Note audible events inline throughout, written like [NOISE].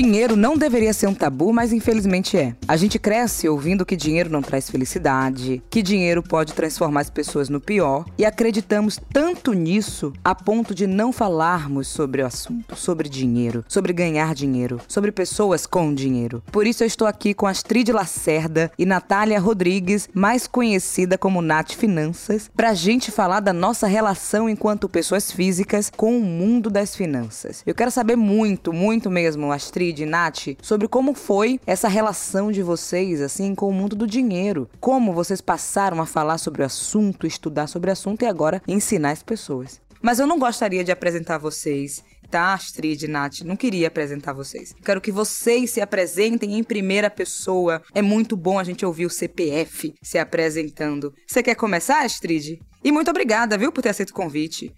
Dinheiro não deveria ser um tabu, mas infelizmente é. A gente cresce ouvindo que dinheiro não traz felicidade, que dinheiro pode transformar as pessoas no pior, e acreditamos tanto nisso a ponto de não falarmos sobre o assunto, sobre dinheiro, sobre ganhar dinheiro, sobre pessoas com dinheiro. Por isso eu estou aqui com Astrid Lacerda e Natália Rodrigues, mais conhecida como Nath Finanças, pra gente falar da nossa relação enquanto pessoas físicas com o mundo das finanças. Eu quero saber muito, muito mesmo, Astrid Astrid, Nath, sobre como foi essa relação de vocês, assim, com o mundo do dinheiro. Como vocês passaram a falar sobre o assunto, estudar sobre o assunto e agora ensinar as pessoas. Mas eu não gostaria de apresentar vocês tá, Astrid, Nath? Não queria apresentar vocês. Quero que vocês se apresentem em primeira pessoa. É muito bom a gente ouvir o CPF se apresentando. Você quer começar, Astrid? E muito obrigada, viu, por ter aceito o convite.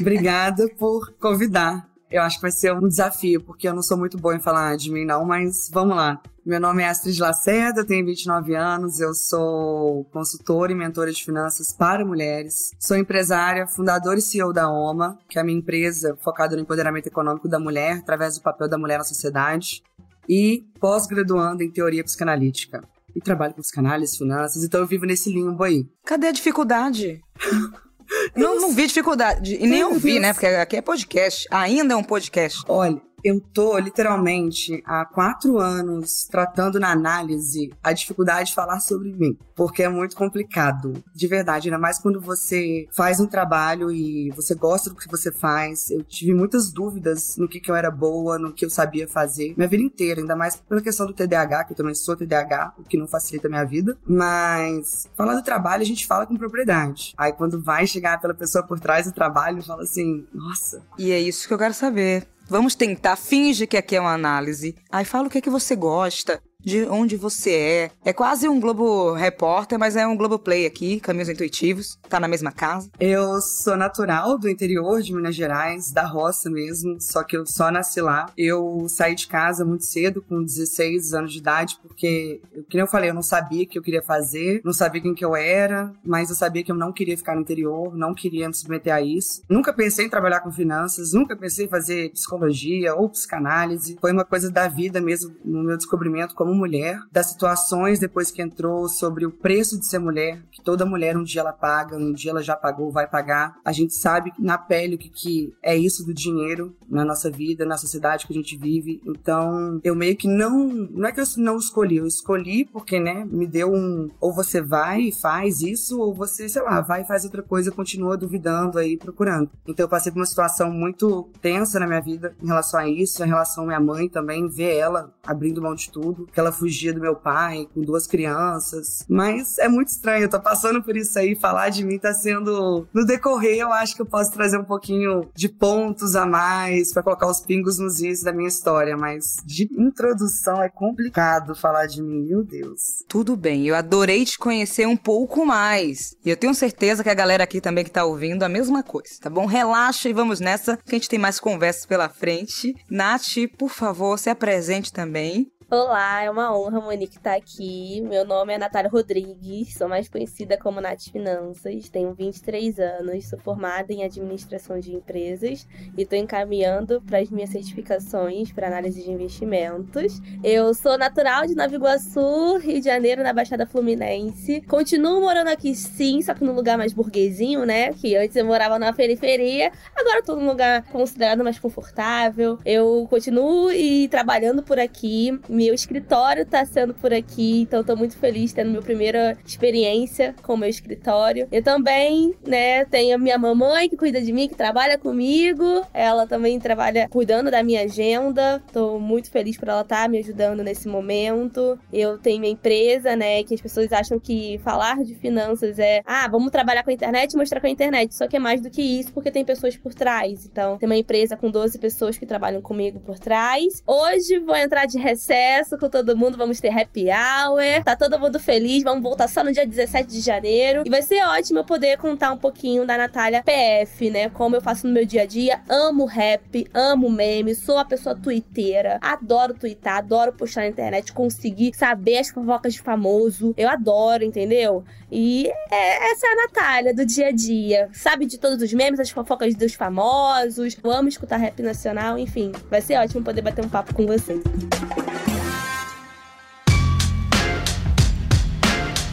Obrigada por convidar. Eu acho que vai ser um desafio, porque eu não sou muito boa em falar de mim, não, mas vamos lá. Meu nome é Astrid Lacerda, tenho 29 anos, eu sou consultora e mentora de finanças para mulheres. Sou empresária, fundadora e CEO da OMA, que é a minha empresa focada no empoderamento econômico da mulher, através do papel da mulher na sociedade. E pós-graduando em teoria psicanalítica. E trabalho com psicanálise, finanças, então eu vivo nesse limbo aí. Cadê a dificuldade? [LAUGHS] Não, não vi dificuldade. E nem ouvi, né? Porque aqui é podcast. Ainda é um podcast. Olha, eu tô literalmente há quatro anos tratando na análise a dificuldade de falar sobre mim, porque é muito complicado, de verdade. Ainda mais quando você faz um trabalho e você gosta do que você faz. Eu tive muitas dúvidas no que, que eu era boa, no que eu sabia fazer, minha vida inteira, ainda mais pela questão do TDAH, que eu também sou TDAH, o que não facilita a minha vida. Mas falar do trabalho a gente fala com propriedade. Aí quando vai chegar pela pessoa por trás do trabalho, fala assim, nossa. E é isso que eu quero saber. Vamos tentar, finge que aqui é uma análise. Aí fala o que é que você gosta, de onde você é. É quase um Globo Repórter, mas é um Globo Play aqui, caminhos intuitivos. Tá na mesma casa. Eu sou natural do interior de Minas Gerais, da roça mesmo, só que eu só nasci lá. Eu saí de casa muito cedo, com 16 anos de idade, porque, como eu falei, eu não sabia o que eu queria fazer, não sabia quem que eu era, mas eu sabia que eu não queria ficar no interior, não queria me submeter a isso. Nunca pensei em trabalhar com finanças, nunca pensei em fazer psicologia ou psicanálise. Foi uma coisa da vida mesmo, no meu descobrimento como mulher, das situações depois que entrou sobre o preço de ser mulher, que toda mulher um dia ela paga, um dia ela já pagou, vai pagar. A gente sabe na pele o que, que é isso do dinheiro na nossa vida, na sociedade que a gente vive. Então, eu meio que não, não é que eu não escolhi, eu escolhi porque, né, me deu um ou você vai e faz isso ou você, sei lá, vai e faz outra coisa, continua duvidando aí, procurando. Então, eu passei por uma situação muito tensa na minha vida em relação a isso, em relação à minha mãe também, ver ela abrindo mão de tudo, que ela fugia do meu pai com duas crianças. Mas é muito estranho, eu tô passando por isso aí, falar de mim tá sendo. No decorrer, eu acho que eu posso trazer um pouquinho de pontos a mais para colocar os pingos nos is da minha história, mas de introdução é complicado falar de mim, meu Deus. Tudo bem, eu adorei te conhecer um pouco mais. E eu tenho certeza que a galera aqui também que tá ouvindo a mesma coisa, tá bom? Relaxa e vamos nessa, que a gente tem mais conversas pela frente. Nath, por favor, se apresente também. Olá, é uma honra, Monique, estar aqui. Meu nome é Natália Rodrigues, sou mais conhecida como Nath Finanças, tenho 23 anos, sou formada em administração de empresas e estou encaminhando para as minhas certificações para análise de investimentos. Eu sou natural de Nova Iguaçu, Rio de Janeiro, na Baixada Fluminense. Continuo morando aqui sim, só que num lugar mais burguesinho, né? Que antes eu morava na periferia, agora estou num lugar considerado mais confortável. Eu continuo e trabalhando por aqui meu escritório tá sendo por aqui, então tô muito feliz tendo minha primeira experiência com meu escritório. Eu também, né, tenho a minha mamãe que cuida de mim, que trabalha comigo. Ela também trabalha cuidando da minha agenda. Tô muito feliz por ela estar tá me ajudando nesse momento. Eu tenho minha empresa, né, que as pessoas acham que falar de finanças é, ah, vamos trabalhar com a internet e mostrar com a internet. Só que é mais do que isso, porque tem pessoas por trás. Então, tem uma empresa com 12 pessoas que trabalham comigo por trás. Hoje vou entrar de recesso com todo mundo. Vamos ter happy hour. Tá todo mundo feliz. Vamos voltar só no dia 17 de janeiro. E vai ser ótimo eu poder contar um pouquinho da Natália PF, né? Como eu faço no meu dia a dia. Amo rap, amo meme, sou a pessoa twitteira. Adoro twittar, adoro postar na internet, conseguir saber as fofocas de famoso. Eu adoro, entendeu? E é, essa é a Natália do dia a dia. Sabe de todos os memes, as fofocas dos famosos. Eu amo escutar rap nacional, enfim. Vai ser ótimo poder bater um papo com vocês.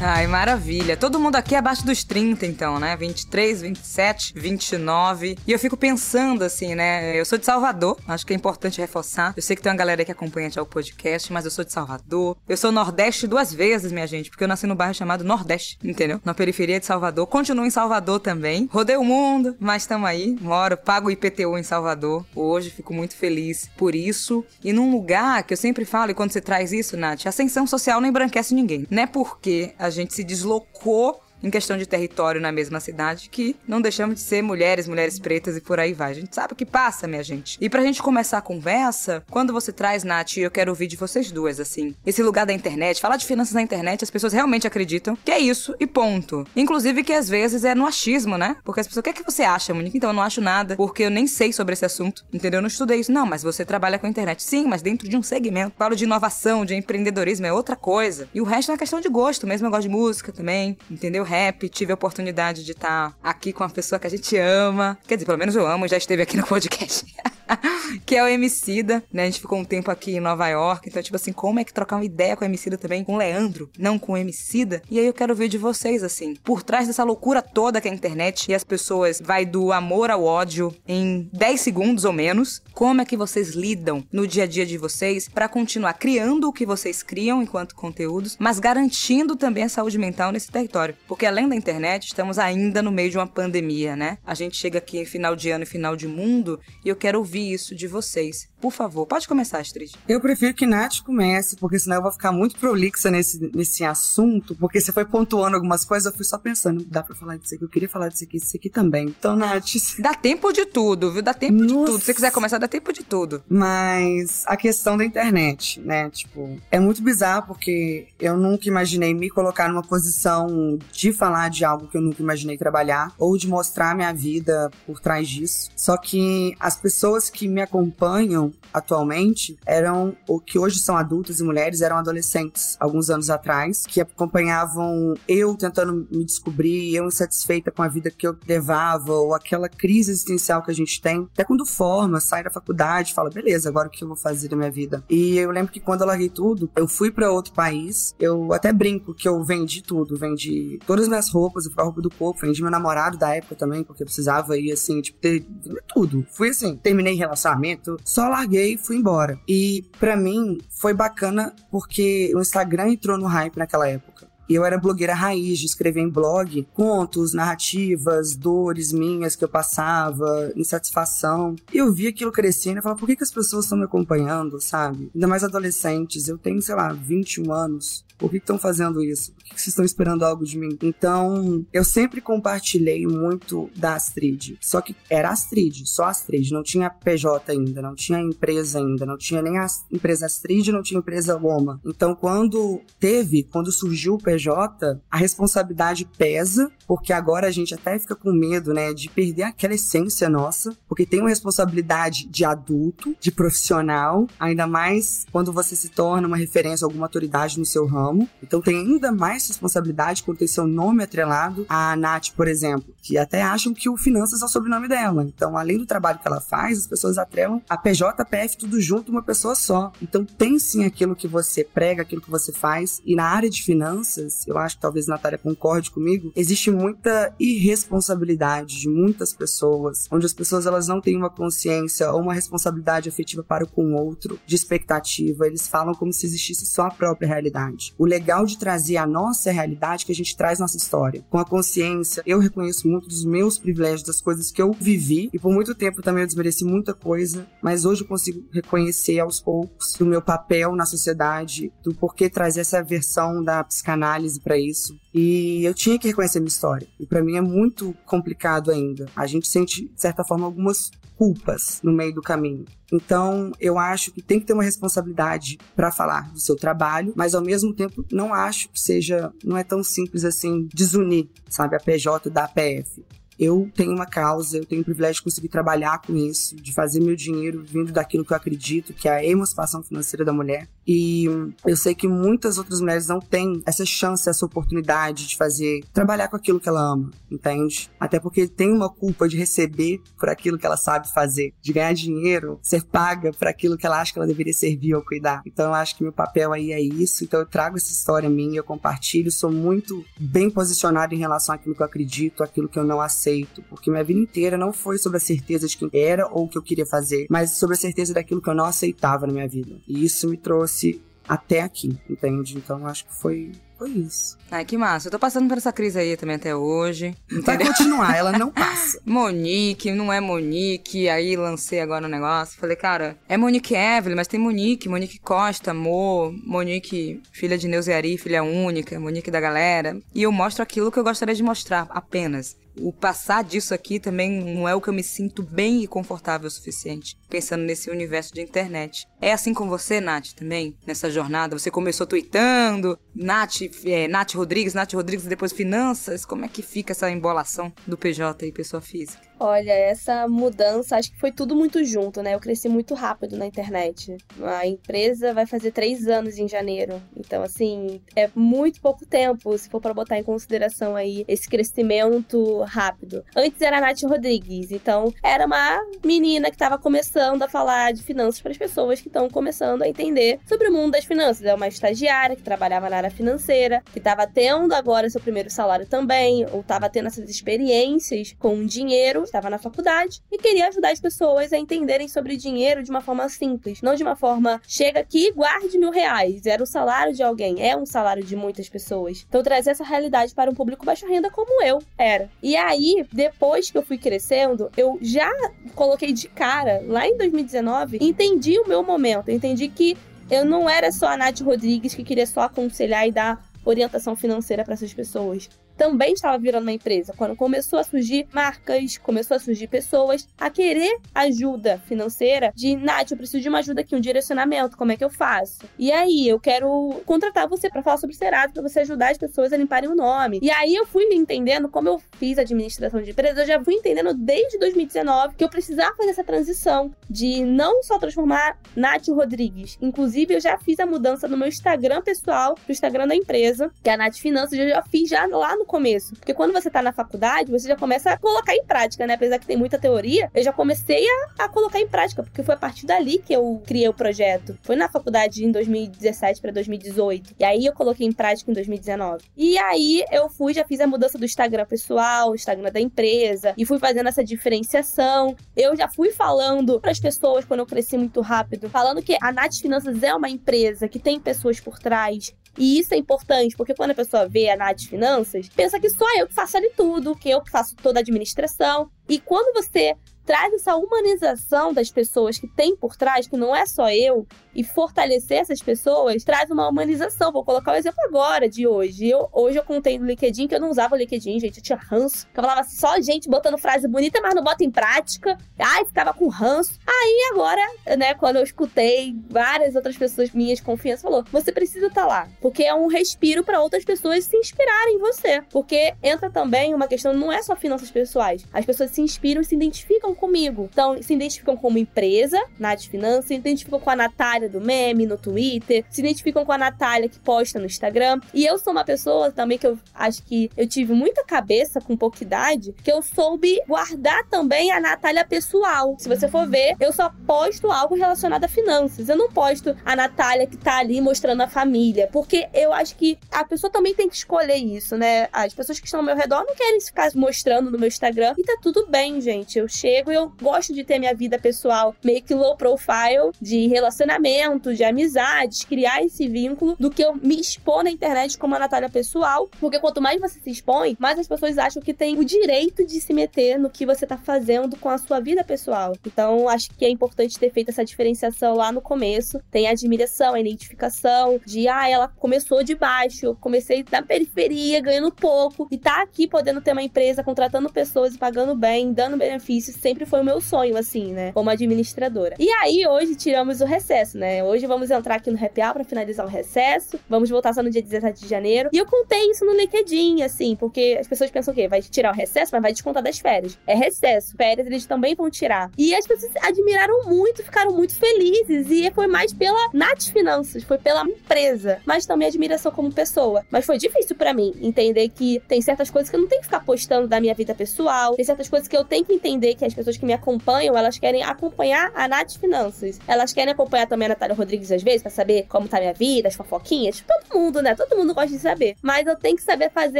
Ai, maravilha. Todo mundo aqui é abaixo dos 30, então, né? 23, 27, 29. E eu fico pensando, assim, né? Eu sou de Salvador, acho que é importante reforçar. Eu sei que tem uma galera que acompanha já o podcast, mas eu sou de Salvador. Eu sou Nordeste duas vezes, minha gente, porque eu nasci no bairro chamado Nordeste, entendeu? Na periferia de Salvador. Continuo em Salvador também. Rodei o mundo, mas estamos aí. Moro, pago IPTU em Salvador. Hoje fico muito feliz por isso. E num lugar que eu sempre falo, e quando você traz isso, Nath, ascensão social não embranquece ninguém. Não é porque a gente se deslocou em questão de território na mesma cidade, que não deixamos de ser mulheres, mulheres pretas e por aí vai. A gente sabe o que passa, minha gente. E pra gente começar a conversa, quando você traz, Nath, eu quero ouvir de vocês duas, assim, esse lugar da internet, falar de finanças na internet, as pessoas realmente acreditam que é isso e ponto. Inclusive que às vezes é no achismo, né? Porque as pessoas, o que é que você acha, Monique? Então eu não acho nada, porque eu nem sei sobre esse assunto, entendeu? Eu não estudei isso. Não, mas você trabalha com a internet. Sim, mas dentro de um segmento. Falo de inovação, de empreendedorismo, é outra coisa. E o resto é questão de gosto mesmo. Eu gosto de música também, entendeu? Rap, tive a oportunidade de estar aqui com uma pessoa que a gente ama. Quer dizer, pelo menos eu amo, já esteve aqui no podcast. [LAUGHS] [LAUGHS] que é o Emicida, né? A gente ficou um tempo aqui em Nova York, então, tipo assim, como é que trocar uma ideia com o Emicida também, com o Leandro, não com o Emicida? E aí eu quero ver de vocês, assim, por trás dessa loucura toda que é a internet e as pessoas vai do amor ao ódio em 10 segundos ou menos, como é que vocês lidam no dia a dia de vocês para continuar criando o que vocês criam enquanto conteúdos, mas garantindo também a saúde mental nesse território? Porque além da internet, estamos ainda no meio de uma pandemia, né? A gente chega aqui em final de ano e final de mundo e eu quero ouvir isso de vocês. Por favor, pode começar, Astrid. Eu prefiro que Nath comece, porque senão eu vou ficar muito prolixa nesse, nesse assunto, porque você foi pontuando algumas coisas, eu fui só pensando, dá pra falar disso aqui, eu queria falar disso aqui, isso aqui também. Então, Nath... [LAUGHS] Dá tempo de tudo, viu? Dá tempo Nossa. de tudo. Se você quiser começar, dá tempo de tudo. Mas a questão da internet, né? Tipo, é muito bizarro, porque eu nunca imaginei me colocar numa posição de falar de algo que eu nunca imaginei trabalhar, ou de mostrar minha vida por trás disso. Só que as pessoas que me acompanham atualmente eram, o que hoje são adultos e mulheres, eram adolescentes, alguns anos atrás, que acompanhavam eu tentando me descobrir, eu insatisfeita com a vida que eu levava, ou aquela crise existencial que a gente tem. Até quando forma, sai da faculdade, fala, beleza, agora o que eu vou fazer da minha vida? E eu lembro que quando eu larguei tudo, eu fui para outro país, eu até brinco que eu vendi tudo, vendi todas as minhas roupas, eu fui a roupa do corpo, vendi meu namorado da época também, porque eu precisava ir assim, tipo, ter tudo. Fui assim, terminei relacionamento, só larguei e fui embora. E para mim foi bacana porque o Instagram entrou no hype naquela época. E eu era blogueira raiz de escrever em blog contos, narrativas, dores minhas que eu passava, insatisfação. E eu vi aquilo crescendo e falava, por que, que as pessoas estão me acompanhando, sabe? Ainda mais adolescentes. Eu tenho, sei lá, 21 anos. Por que estão fazendo isso? Por que vocês estão esperando algo de mim? Então, eu sempre compartilhei muito da Astrid. Só que era Astrid, só Astrid. Não tinha PJ ainda, não tinha empresa ainda, não tinha nem a empresa Astrid, não tinha empresa Loma. Então, quando teve, quando surgiu o PJ, a responsabilidade pesa, porque agora a gente até fica com medo, né, de perder aquela essência nossa, porque tem uma responsabilidade de adulto, de profissional, ainda mais quando você se torna uma referência, alguma autoridade no seu ramo ramo. Então tem ainda mais responsabilidade quando tem seu nome atrelado. A Nath, por exemplo, que até acham que o Finanças é o sobrenome dela. Então, além do trabalho que ela faz, as pessoas atrelam a PJPF tudo junto uma pessoa só. Então tem sim aquilo que você prega, aquilo que você faz. E na área de finanças, eu acho que talvez a Natália concorde comigo, existe muita irresponsabilidade de muitas pessoas, onde as pessoas elas não têm uma consciência ou uma responsabilidade afetiva para com o outro, de expectativa. Eles falam como se existisse só a própria realidade o legal de trazer a nossa realidade que a gente traz nossa história. Com a consciência, eu reconheço muito dos meus privilégios, das coisas que eu vivi, e por muito tempo também eu desmereci muita coisa, mas hoje eu consigo reconhecer aos poucos do meu papel na sociedade, do porquê trazer essa versão da psicanálise análise para isso. E eu tinha que reconhecer minha história. E para mim é muito complicado ainda. A gente sente, de certa forma, algumas culpas no meio do caminho. Então, eu acho que tem que ter uma responsabilidade para falar do seu trabalho, mas ao mesmo tempo não acho que seja, não é tão simples assim desunir, sabe, a PJ da APF eu tenho uma causa, eu tenho o privilégio de conseguir trabalhar com isso, de fazer meu dinheiro vindo daquilo que eu acredito, que é a emancipação financeira da mulher. E eu sei que muitas outras mulheres não têm essa chance, essa oportunidade de fazer, trabalhar com aquilo que ela ama, entende? Até porque tem uma culpa de receber por aquilo que ela sabe fazer, de ganhar dinheiro, ser paga por aquilo que ela acha que ela deveria servir ou cuidar. Então eu acho que meu papel aí é isso, então eu trago essa história minha, eu compartilho, sou muito bem posicionado em relação àquilo que eu acredito, àquilo que eu não aceito, porque minha vida inteira não foi sobre a certeza de quem era ou o que eu queria fazer, mas sobre a certeza daquilo que eu não aceitava na minha vida. E isso me trouxe trouxe até aqui, entende? Então acho que foi foi isso. Ai, que massa. Eu tô passando por essa crise aí também até hoje. Entendeu? Vai continuar, ela não [LAUGHS] passa. Monique, não é Monique. Aí lancei agora o um negócio. Falei, cara, é Monique Evelyn, mas tem Monique, Monique Costa, Mo, Monique, filha de Neuzeari, filha única, Monique da galera. E eu mostro aquilo que eu gostaria de mostrar, apenas o passar disso aqui também não é o que eu me sinto bem e confortável o suficiente, pensando nesse universo de internet. É assim com você, Nath, também, nessa jornada? Você começou tweetando, Nath, é, Nath Rodrigues, Nath Rodrigues, depois finanças, como é que fica essa embolação do PJ e pessoa física? Olha, essa mudança, acho que foi tudo muito junto, né? Eu cresci muito rápido na internet. A empresa vai fazer três anos em janeiro. Então, assim, é muito pouco tempo, se for para botar em consideração aí esse crescimento rápido. Antes era a Nath Rodrigues, então era uma menina que estava começando a falar de finanças para as pessoas que estão começando a entender sobre o mundo das finanças. É uma estagiária que trabalhava na área financeira, que estava tendo agora seu primeiro salário também, ou estava tendo essas experiências com dinheiro estava na faculdade e queria ajudar as pessoas a entenderem sobre dinheiro de uma forma simples, não de uma forma chega aqui e guarde mil reais. Era o salário de alguém, é um salário de muitas pessoas. Então trazer essa realidade para um público baixa renda como eu era. E aí, depois que eu fui crescendo, eu já coloquei de cara, lá em 2019, entendi o meu momento, entendi que eu não era só a Nath Rodrigues que queria só aconselhar e dar orientação financeira para essas pessoas também estava virando uma empresa. Quando começou a surgir marcas, começou a surgir pessoas a querer ajuda financeira, de Nath, eu preciso de uma ajuda aqui, um direcionamento, como é que eu faço? E aí, eu quero contratar você para falar sobre Serasa, para você ajudar as pessoas a limparem o nome. E aí eu fui entendendo, como eu fiz administração de empresa, eu já fui entendendo desde 2019 que eu precisava fazer essa transição de não só transformar Nath Rodrigues. Inclusive, eu já fiz a mudança no meu Instagram pessoal pro Instagram da empresa, que é a Nath Finanças, eu já fiz já lá no no começo. Porque quando você tá na faculdade, você já começa a colocar em prática, né? Apesar que tem muita teoria, eu já comecei a, a colocar em prática, porque foi a partir dali que eu criei o projeto. Foi na faculdade em 2017 para 2018. E aí eu coloquei em prática em 2019. E aí eu fui, já fiz a mudança do Instagram pessoal, Instagram da empresa, e fui fazendo essa diferenciação. Eu já fui falando para as pessoas quando eu cresci muito rápido, falando que a Nath Finanças é uma empresa que tem pessoas por trás, e isso é importante, porque quando a pessoa vê a Nath Finanças, pensa que só eu que faço ali tudo, que eu que faço toda a administração. E quando você traz essa humanização das pessoas que tem por trás, que não é só eu, e fortalecer essas pessoas, traz uma humanização. Vou colocar o exemplo agora de hoje. Eu, hoje eu contei no LinkedIn que eu não usava o LinkedIn, gente, eu tinha ranço. Eu falava só gente botando frase bonita, mas não bota em prática. Ai, ficava com ranço. Aí agora, né, quando eu escutei várias outras pessoas minhas de confiança, falou: você precisa estar tá lá. Porque é um respiro para outras pessoas se inspirarem em você. Porque entra também uma questão, não é só finanças pessoais. As pessoas se inspiram e se identificam comigo. Então, se identificam como empresa, Nath Finanças, se identificam com a Natália do meme no Twitter, se identificam com a Natália que posta no Instagram. E eu sou uma pessoa também que eu acho que eu tive muita cabeça com pouca idade, que eu soube guardar também a Natália pessoal. Se você for ver, eu só posto algo relacionado a finanças. Eu não posto a Natália que tá ali mostrando a família, porque eu acho que a pessoa também tem que escolher isso, né? As pessoas que estão ao meu redor não querem ficar mostrando no meu Instagram e tá tudo bem, gente. Eu chego emprego e eu gosto de ter minha vida pessoal meio que low profile, de relacionamento, de amizades, criar esse vínculo, do que eu me expor na internet como a Natália pessoal. Porque quanto mais você se expõe, mais as pessoas acham que tem o direito de se meter no que você tá fazendo com a sua vida pessoal. Então, acho que é importante ter feito essa diferenciação lá no começo. Tem a admiração, a identificação de, ah, ela começou de baixo, comecei na periferia, ganhando pouco, e tá aqui podendo ter uma empresa, contratando pessoas e pagando bem, dando benefícios, sempre foi o meu sonho, assim, né? Como administradora. E aí, hoje, tiramos o recesso, né? Hoje vamos entrar aqui no Happy Hour pra finalizar o recesso. Vamos voltar só no dia 17 de janeiro. E eu contei isso no LinkedIn, assim, porque as pessoas pensam o quê? Vai tirar o recesso, mas vai descontar das férias. É recesso. Férias eles também vão tirar. E as pessoas admiraram muito, ficaram muito felizes. E foi mais pela Nath Finanças, foi pela empresa, mas também admiração como pessoa. Mas foi difícil para mim entender que tem certas coisas que eu não tenho que ficar postando da minha vida pessoal, tem certas coisas que eu tenho que entender que as pessoas que me acompanham, elas querem acompanhar a Nath Finanças. Elas querem acompanhar também a Natália Rodrigues às vezes, para saber como tá minha vida, as fofoquinhas. Todo mundo, né? Todo mundo gosta de saber. Mas eu tenho que saber fazer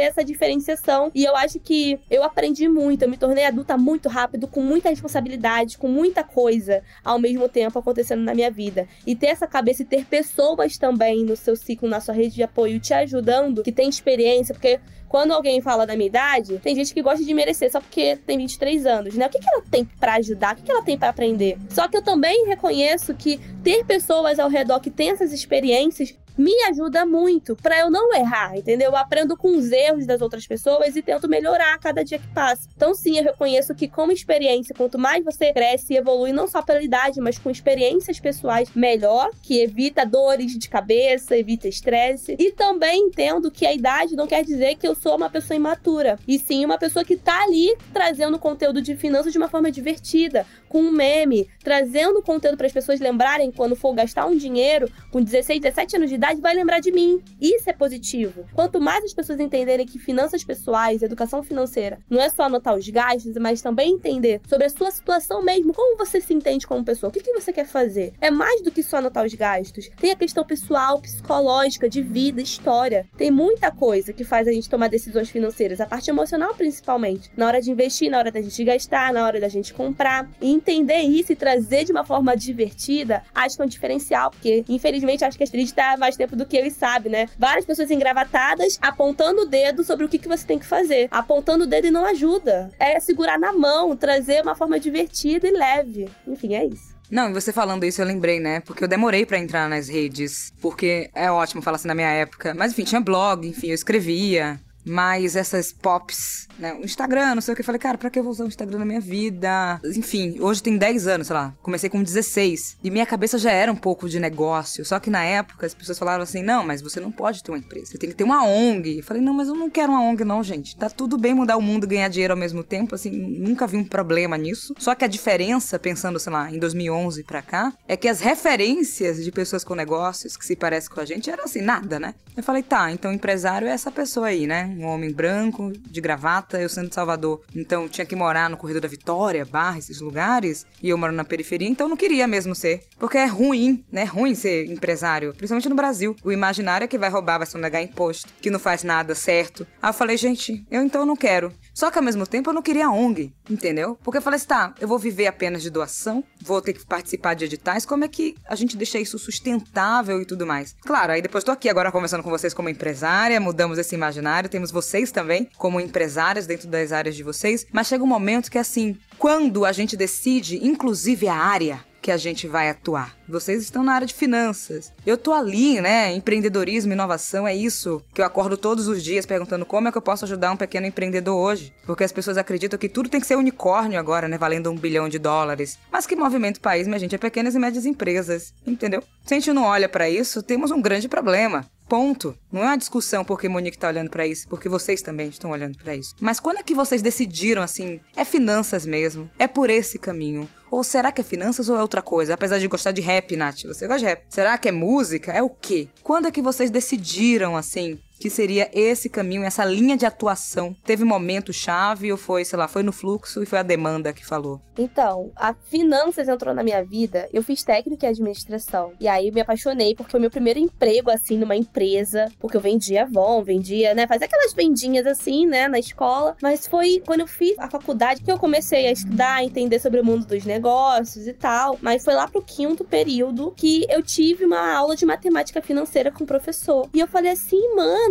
essa diferenciação. E eu acho que eu aprendi muito, eu me tornei adulta muito rápido, com muita responsabilidade, com muita coisa ao mesmo tempo acontecendo na minha vida. E ter essa cabeça e ter pessoas também no seu ciclo, na sua rede de apoio, te ajudando, que tem experiência, porque quando alguém fala da minha idade, tem gente que gosta de merecer só porque tem 23 anos, né? O que, que ela tem para ajudar? O que, que ela tem para aprender? Só que eu também reconheço que ter pessoas ao redor que têm essas experiências me ajuda muito para eu não errar, entendeu? Eu aprendo com os erros das outras pessoas e tento melhorar a cada dia que passa. Então, sim, eu reconheço que, como experiência, quanto mais você cresce e evolui, não só pela idade, mas com experiências pessoais, melhor, que evita dores de cabeça, evita estresse. E também entendo que a idade não quer dizer que eu sou uma pessoa imatura, e sim uma pessoa que tá ali trazendo conteúdo de finanças de uma forma divertida, com um meme, trazendo conteúdo para as pessoas lembrarem quando for gastar um dinheiro com 16, 17 anos de idade, vai lembrar de mim. Isso é positivo. Quanto mais as pessoas entenderem que finanças pessoais, educação financeira, não é só anotar os gastos, mas também entender sobre a sua situação mesmo, como você se entende como pessoa, o que, que você quer fazer. É mais do que só anotar os gastos. Tem a questão pessoal, psicológica, de vida, história. Tem muita coisa que faz a gente tomar decisões financeiras, a parte emocional principalmente. Na hora de investir, na hora da gente gastar, na hora da gente comprar. E entender isso e trazer de uma forma divertida, acho que é um diferencial, porque infelizmente acho que a Astrid tá mais tempo do que ele sabe, né? Várias pessoas engravatadas apontando o dedo sobre o que, que você tem que fazer. Apontando o dedo e não ajuda. É segurar na mão, trazer uma forma divertida e leve. Enfim, é isso. Não, você falando isso, eu lembrei, né? Porque eu demorei para entrar nas redes. Porque é ótimo falar assim na minha época. Mas enfim, tinha blog, enfim, eu escrevia. Mas essas pops, né? O Instagram, não sei o que. Eu falei, cara, pra que eu vou usar o Instagram na minha vida? Enfim, hoje tem 10 anos, sei lá. Comecei com 16. E minha cabeça já era um pouco de negócio. Só que na época as pessoas falavam assim: não, mas você não pode ter uma empresa. Você tem que ter uma ONG. Eu falei, não, mas eu não quero uma ONG, não, gente. Tá tudo bem mudar o mundo e ganhar dinheiro ao mesmo tempo. Assim, nunca vi um problema nisso. Só que a diferença, pensando, sei lá, em 2011 pra cá, é que as referências de pessoas com negócios que se parecem com a gente eram assim, nada, né? Eu falei, tá, então empresário é essa pessoa aí, né? um homem branco, de gravata, eu sendo de Salvador. Então tinha que morar no Corredor da Vitória, Barra, esses lugares, e eu moro na periferia, então não queria mesmo ser. Porque é ruim, né? É ruim ser empresário, principalmente no Brasil. O imaginário é que vai roubar, vai sonegar imposto, que não faz nada certo. Aí eu falei, gente, eu então não quero. Só que ao mesmo tempo eu não queria ONG, entendeu? Porque eu falei assim, tá, eu vou viver apenas de doação, vou ter que participar de editais, como é que a gente deixa isso sustentável e tudo mais? Claro, aí depois tô aqui agora conversando com vocês como empresária, mudamos esse imaginário, temos vocês também como empresárias dentro das áreas de vocês, mas chega um momento que assim, quando a gente decide, inclusive a área, que a gente vai atuar. Vocês estão na área de finanças. Eu tô ali, né? Empreendedorismo, inovação, é isso que eu acordo todos os dias perguntando como é que eu posso ajudar um pequeno empreendedor hoje. Porque as pessoas acreditam que tudo tem que ser unicórnio agora, né? Valendo um bilhão de dólares. Mas que movimento país, minha gente, é pequenas e médias empresas, entendeu? Se a gente não olha para isso, temos um grande problema. Ponto. Não é uma discussão porque Monique tá olhando para isso, porque vocês também estão olhando para isso. Mas quando é que vocês decidiram assim? É finanças mesmo? É por esse caminho? Ou será que é finanças ou é outra coisa? Apesar de gostar de rap, Nath, você gosta de rap. Será que é música? É o quê? Quando é que vocês decidiram assim? Que seria esse caminho, essa linha de atuação? Teve momento chave ou foi, sei lá, foi no fluxo e foi a demanda que falou? Então, a finanças entrou na minha vida, eu fiz técnica em administração. E aí eu me apaixonei porque foi meu primeiro emprego, assim, numa empresa, porque eu vendia Avon, vendia, né, fazia aquelas vendinhas assim, né, na escola. Mas foi quando eu fiz a faculdade que eu comecei a estudar, a entender sobre o mundo dos negócios e tal. Mas foi lá pro quinto período que eu tive uma aula de matemática financeira com o professor. E eu falei assim, mano,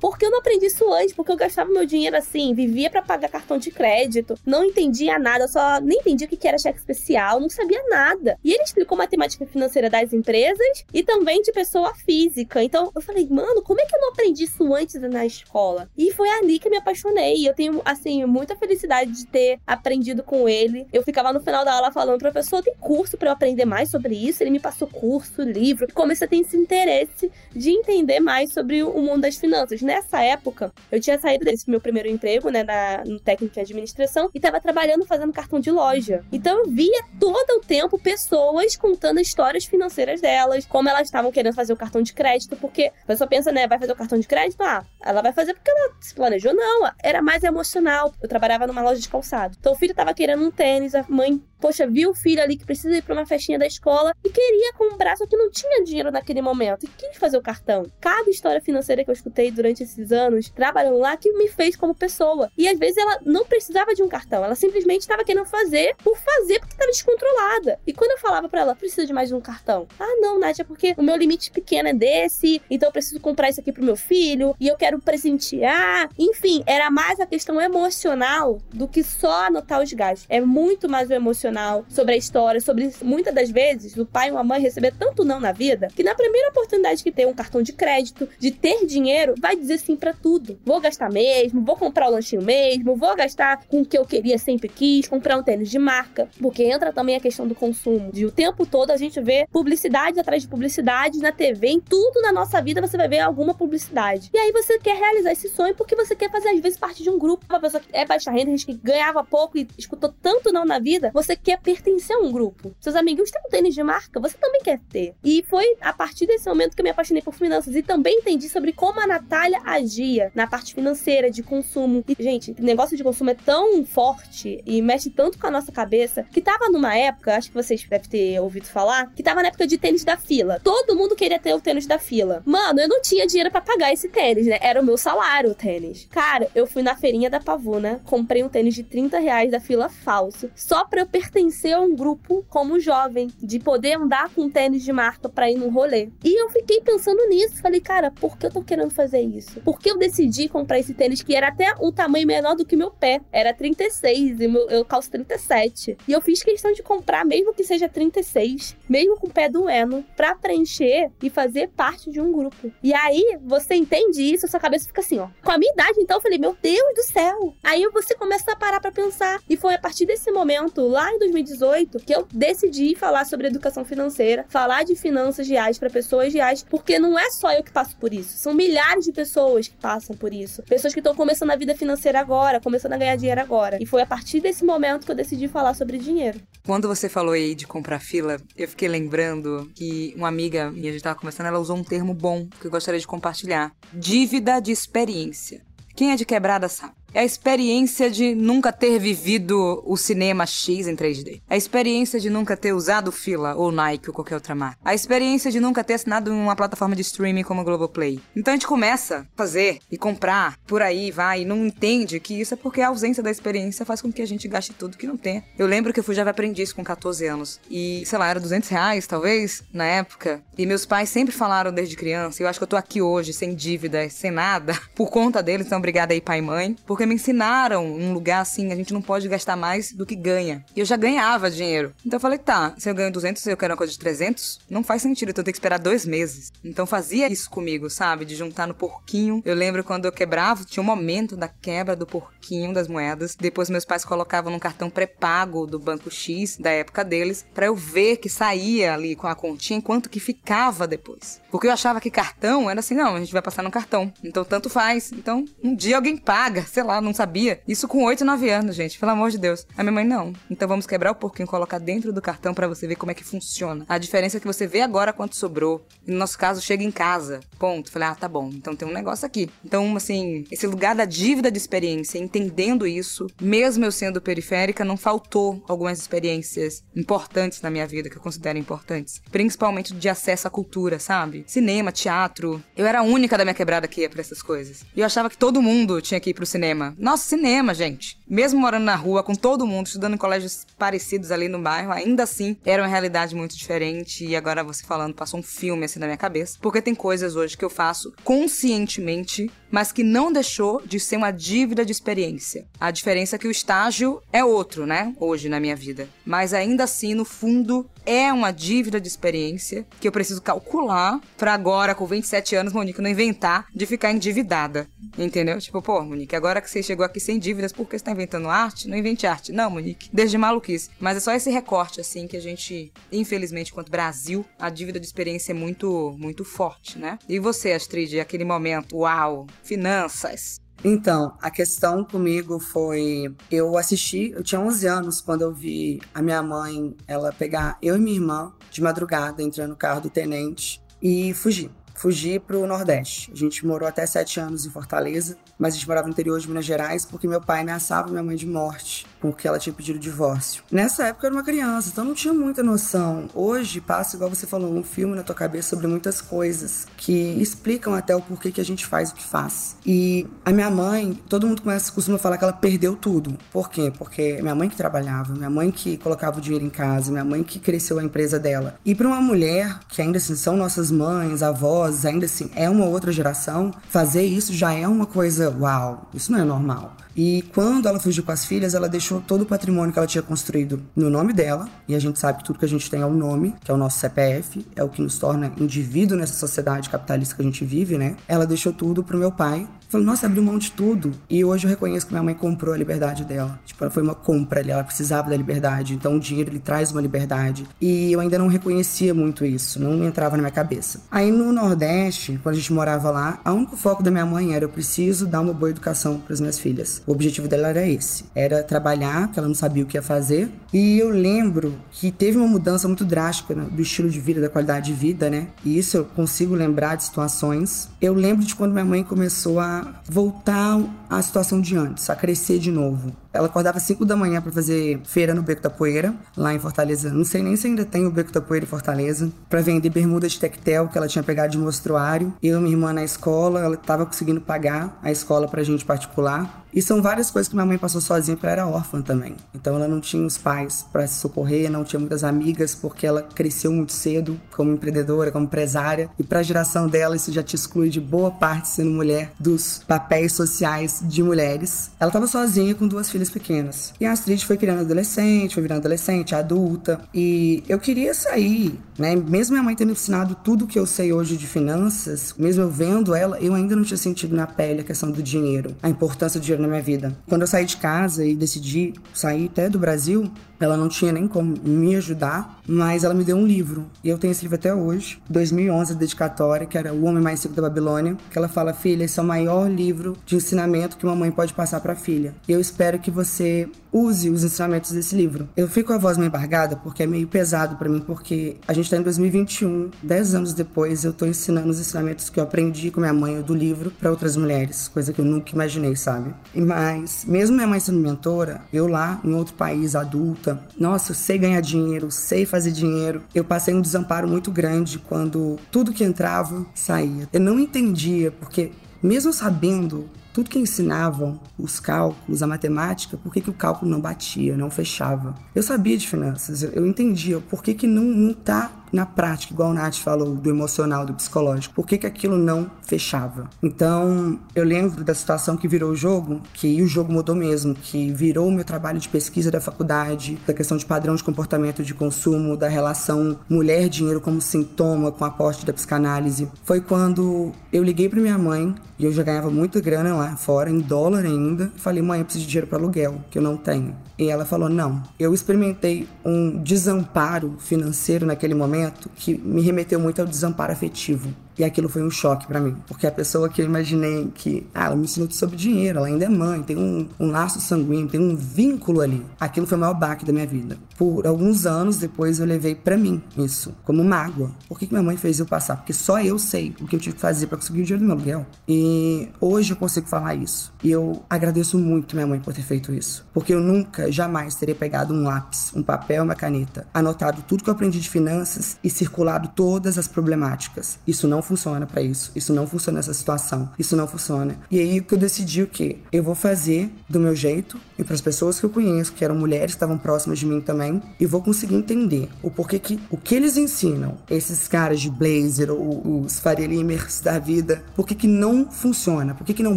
por que eu não aprendi isso antes? Porque eu gastava meu dinheiro assim, vivia para pagar cartão de crédito, não entendia nada, só nem entendia o que era cheque especial, não sabia nada. E ele explicou matemática financeira das empresas e também de pessoa física. Então eu falei, mano, como é que eu não aprendi isso antes na escola? E foi ali que me apaixonei. Eu tenho, assim, muita felicidade de ter aprendido com ele. Eu ficava no final da aula falando, professor, tem curso para eu aprender mais sobre isso? Ele me passou curso, livro. E comecei a ter esse interesse de entender mais sobre o mundo das finanças. Nessa época, eu tinha saído desse meu primeiro emprego, né, na, no técnico de administração, e estava trabalhando fazendo cartão de loja. Então eu via todo o tempo pessoas contando histórias financeiras delas, como elas estavam querendo fazer o cartão de crédito, porque a pessoa pensa, né, vai fazer o cartão de crédito? Ah, ela vai fazer porque ela se planejou. Não, era mais emocional. Eu trabalhava numa loja de calçado. Então o filho estava querendo um tênis, a mãe poxa, viu o filho ali que precisa ir para uma festinha da escola e queria comprar, só que não tinha dinheiro naquele momento e quis fazer o cartão. Cada história financeira que eu escutei durante esses anos, trabalhando lá, que me fez como pessoa. E às vezes ela não precisava de um cartão, ela simplesmente estava querendo fazer por fazer porque estava descontrolada. E quando eu falava para ela, precisa de mais de um cartão? Ah, não, Nádia, porque o meu limite pequeno é desse, então eu preciso comprar isso aqui pro meu filho e eu quero presentear. Enfim, era mais a questão emocional do que só anotar os gastos. É muito mais o emocional emocional, sobre a história, sobre muitas das vezes o pai ou a mãe receber tanto não na vida que na primeira oportunidade que tem um cartão de crédito, de ter dinheiro, vai dizer sim para tudo. Vou gastar mesmo, vou comprar o lanchinho mesmo, vou gastar com o que eu queria, sempre quis, comprar um tênis de marca, porque entra também a questão do consumo. De o tempo todo a gente vê publicidade atrás de publicidade na TV, em tudo na nossa vida você vai ver alguma publicidade. E aí você quer realizar esse sonho porque você quer fazer às vezes parte de um grupo, uma pessoa que é baixa renda, gente que ganhava pouco e escutou tanto não na vida, você quer pertencer a um grupo. Seus amiguinhos têm um tênis de marca, você também quer ter. E foi a partir desse momento que eu me apaixonei por finanças e também entendi sobre como a Natália agia na parte financeira, de consumo. E, gente, o negócio de consumo é tão forte e mexe tanto com a nossa cabeça que tava numa época, acho que vocês devem ter ouvido falar, que tava na época de tênis da fila. Todo mundo queria ter o tênis da fila. Mano, eu não tinha dinheiro para pagar esse tênis, né? Era o meu salário o tênis. Cara, eu fui na feirinha da Pavuna, comprei um tênis de 30 reais da fila falso, só pra eu pertencer a um grupo como jovem, de poder andar com tênis de marca para ir num rolê. E eu fiquei pensando nisso, falei, cara, por que eu tô querendo fazer isso? Por que eu decidi comprar esse tênis que era até um tamanho menor do que meu pé? Era 36 e eu calço 37. E eu fiz questão de comprar, mesmo que seja 36, mesmo com o pé doendo, para preencher e fazer parte de um grupo. E aí, você entende isso, sua cabeça fica assim, ó. Com a minha idade, então, eu falei, meu Deus do céu. Aí você começa a parar para pensar. E foi a partir desse momento, lá em 2018 que eu decidi falar sobre educação financeira, falar de finanças reais para pessoas reais, porque não é só eu que passo por isso, são milhares de pessoas que passam por isso. Pessoas que estão começando a vida financeira agora, começando a ganhar dinheiro agora. E foi a partir desse momento que eu decidi falar sobre dinheiro. Quando você falou aí de comprar fila, eu fiquei lembrando que uma amiga, e a gente tava conversando, ela usou um termo bom que eu gostaria de compartilhar: dívida de experiência. Quem é de quebrada sabe. É a experiência de nunca ter vivido o cinema X em 3D. É a experiência de nunca ter usado fila ou Nike ou qualquer outra marca. A experiência de nunca ter assinado uma plataforma de streaming como a Globoplay. Então a gente começa a fazer e comprar por aí, vai, e não entende que isso é porque a ausência da experiência faz com que a gente gaste tudo que não tem. Eu lembro que eu fui Java Aprendiz com 14 anos. E, sei lá, era 200 reais, talvez, na época. E meus pais sempre falaram desde criança. E eu acho que eu tô aqui hoje, sem dívida, sem nada, [LAUGHS] por conta deles. Então, obrigada aí, pai e mãe. Porque me ensinaram um lugar assim, a gente não pode gastar mais do que ganha. E eu já ganhava dinheiro. Então eu falei, tá, se eu ganho 200 e eu quero uma coisa de 300, não faz sentido, então eu tenho que esperar dois meses. Então fazia isso comigo, sabe? De juntar no porquinho. Eu lembro quando eu quebrava, tinha um momento da quebra do porquinho das moedas. Depois meus pais colocavam num cartão pré-pago do banco X, da época deles, para eu ver que saía ali com a continha, enquanto que ficava depois. Porque eu achava que cartão era assim, não, a gente vai passar no cartão. Então tanto faz. Então um dia alguém paga, sei lá lá, não sabia. Isso com 8, 9 anos, gente, pelo amor de Deus. A minha mãe, não. Então vamos quebrar o porquinho, colocar dentro do cartão para você ver como é que funciona. A diferença é que você vê agora quanto sobrou. E no nosso caso, chega em casa. Ponto. Falei, ah, tá bom. Então tem um negócio aqui. Então, assim, esse lugar da dívida de experiência, entendendo isso, mesmo eu sendo periférica, não faltou algumas experiências importantes na minha vida que eu considero importantes. Principalmente de acesso à cultura, sabe? Cinema, teatro. Eu era a única da minha quebrada que ia pra essas coisas. E eu achava que todo mundo tinha que ir pro cinema. Nossa, cinema, gente. Mesmo morando na rua, com todo mundo, estudando em colégios parecidos ali no bairro, ainda assim era uma realidade muito diferente. E agora você falando, passou um filme assim na minha cabeça. Porque tem coisas hoje que eu faço conscientemente mas que não deixou de ser uma dívida de experiência. A diferença é que o estágio é outro, né? Hoje na minha vida. Mas ainda assim, no fundo, é uma dívida de experiência que eu preciso calcular para agora, com 27 anos, Monique, não inventar de ficar endividada. Entendeu? Tipo, pô, Monique, agora que você chegou aqui sem dívidas, por que você tá inventando arte? Não invente arte. Não, Monique, desde maluquice. Mas é só esse recorte, assim, que a gente, infelizmente, quanto Brasil, a dívida de experiência é muito, muito forte, né? E você, Astrid, aquele momento, uau, finanças. Então, a questão comigo foi. Eu assisti, eu tinha 11 anos quando eu vi a minha mãe, ela pegar eu e minha irmã de madrugada, entrando no carro do tenente e fugir. Fugir para o Nordeste. A gente morou até sete anos em Fortaleza, mas a gente morava no interior de Minas Gerais porque meu pai ameaçava minha mãe de morte porque ela tinha pedido divórcio. Nessa época eu era uma criança, então não tinha muita noção. Hoje passa, igual você falou, um filme na tua cabeça sobre muitas coisas que explicam até o porquê que a gente faz o que faz. E a minha mãe, todo mundo começa, costuma falar que ela perdeu tudo. Por quê? Porque minha mãe que trabalhava, minha mãe que colocava o dinheiro em casa, minha mãe que cresceu a empresa dela. E para uma mulher, que ainda assim são nossas mães, avós, ainda assim é uma outra geração, fazer isso já é uma coisa, uau, isso não é normal. E quando ela fugiu com as filhas, ela deixou todo o patrimônio que ela tinha construído no nome dela. E a gente sabe que tudo que a gente tem é o nome, que é o nosso CPF, é o que nos torna indivíduo nessa sociedade capitalista que a gente vive, né? Ela deixou tudo pro meu pai, Falei, nossa, abriu mão de tudo. E hoje eu reconheço que minha mãe comprou a liberdade dela. Tipo, ela foi uma compra ali, ela precisava da liberdade. Então o dinheiro ele traz uma liberdade. E eu ainda não reconhecia muito isso, não entrava na minha cabeça. Aí no Nordeste, quando a gente morava lá, o único foco da minha mãe era eu preciso dar uma boa educação para as minhas filhas. O objetivo dela era esse, era trabalhar, que ela não sabia o que ia fazer. E eu lembro que teve uma mudança muito drástica né, do estilo de vida, da qualidade de vida, né? E isso eu consigo lembrar de situações. Eu lembro de quando minha mãe começou a voltar à situação de antes, a crescer de novo. Ela acordava 5 da manhã para fazer feira no Beco da Poeira, lá em Fortaleza. Não sei nem se ainda tem o Beco da Poeira em Fortaleza, para vender bermuda de tectel que ela tinha pegado de mostruário. Eu e minha irmã na escola, ela estava conseguindo pagar a escola pra gente particular. E são várias coisas que minha mãe passou sozinha, porque ela era órfã também. Então ela não tinha os pais para se socorrer, não tinha muitas amigas, porque ela cresceu muito cedo como empreendedora, como empresária. E para a geração dela, isso já te exclui de boa parte, sendo mulher, dos papéis sociais de mulheres. Ela estava sozinha com duas filhas pequenas. E a Astrid foi criando adolescente, foi virando adolescente, adulta. E eu queria sair, né? Mesmo minha mãe tendo ensinado tudo que eu sei hoje de finanças, mesmo eu vendo ela, eu ainda não tinha sentido na pele a questão do dinheiro, a importância do dinheiro na minha vida. Quando eu saí de casa e decidi sair até do Brasil, ela não tinha nem como me ajudar, mas ela me deu um livro. E eu tenho esse livro até hoje, 2011, dedicatória, que era O Homem Mais Rico da Babilônia, que ela fala: "Filha, esse é o maior livro de ensinamento que uma mãe pode passar para a filha. Eu espero que você use os ensinamentos desse livro. Eu fico com a voz meio embargada porque é meio pesado para mim, porque a gente tá em 2021, 10 anos depois, eu tô ensinando os ensinamentos que eu aprendi com minha mãe do livro para outras mulheres, coisa que eu nunca imaginei, sabe? Mas, mesmo minha mãe sendo mentora, eu lá em outro país, adulta, nossa, eu sei ganhar dinheiro, sei fazer dinheiro. Eu passei um desamparo muito grande quando tudo que entrava saía. Eu não entendia, porque mesmo sabendo tudo que ensinavam, os cálculos, a matemática, por que, que o cálculo não batia, não fechava. Eu sabia de finanças, eu entendia por que, que não, não tá na prática, igual o Nath falou, do emocional, do psicológico, por que, que aquilo não fechava. Então, eu lembro da situação que virou o jogo, que o jogo mudou mesmo, que virou o meu trabalho de pesquisa da faculdade, da questão de padrão de comportamento de consumo, da relação mulher-dinheiro como sintoma com a aporte da psicanálise. Foi quando eu liguei para minha mãe, e eu já ganhava muita grana lá fora, em dólar ainda, e falei, mãe, eu preciso de dinheiro para aluguel, que eu não tenho. E ela falou, não. Eu experimentei um desamparo financeiro naquele momento que me remeteu muito ao desamparo afetivo. E aquilo foi um choque para mim, porque a pessoa que eu imaginei que, ah, ela me ensinou sobre dinheiro, ela ainda é mãe, tem um, um laço sanguíneo, tem um vínculo ali. Aquilo foi o maior baque da minha vida. Por alguns anos depois eu levei para mim isso, como mágoa. Por que, que minha mãe fez eu passar? Porque só eu sei o que eu tive que fazer para conseguir o dinheiro do meu aluguel. E hoje eu consigo falar isso. E eu agradeço muito minha mãe por ter feito isso. Porque eu nunca, jamais teria pegado um lápis, um papel, uma caneta, anotado tudo que eu aprendi de finanças e circulado todas as problemáticas. Isso não funciona para isso. Isso não funciona nessa situação. Isso não funciona. E aí que eu decidi o quê? Eu vou fazer do meu jeito e para as pessoas que eu conheço, que eram mulheres que estavam próximas de mim também, e vou conseguir entender o porquê que o que eles ensinam, esses caras de blazer ou os Faria Limers da vida, por que não funciona? Por que que não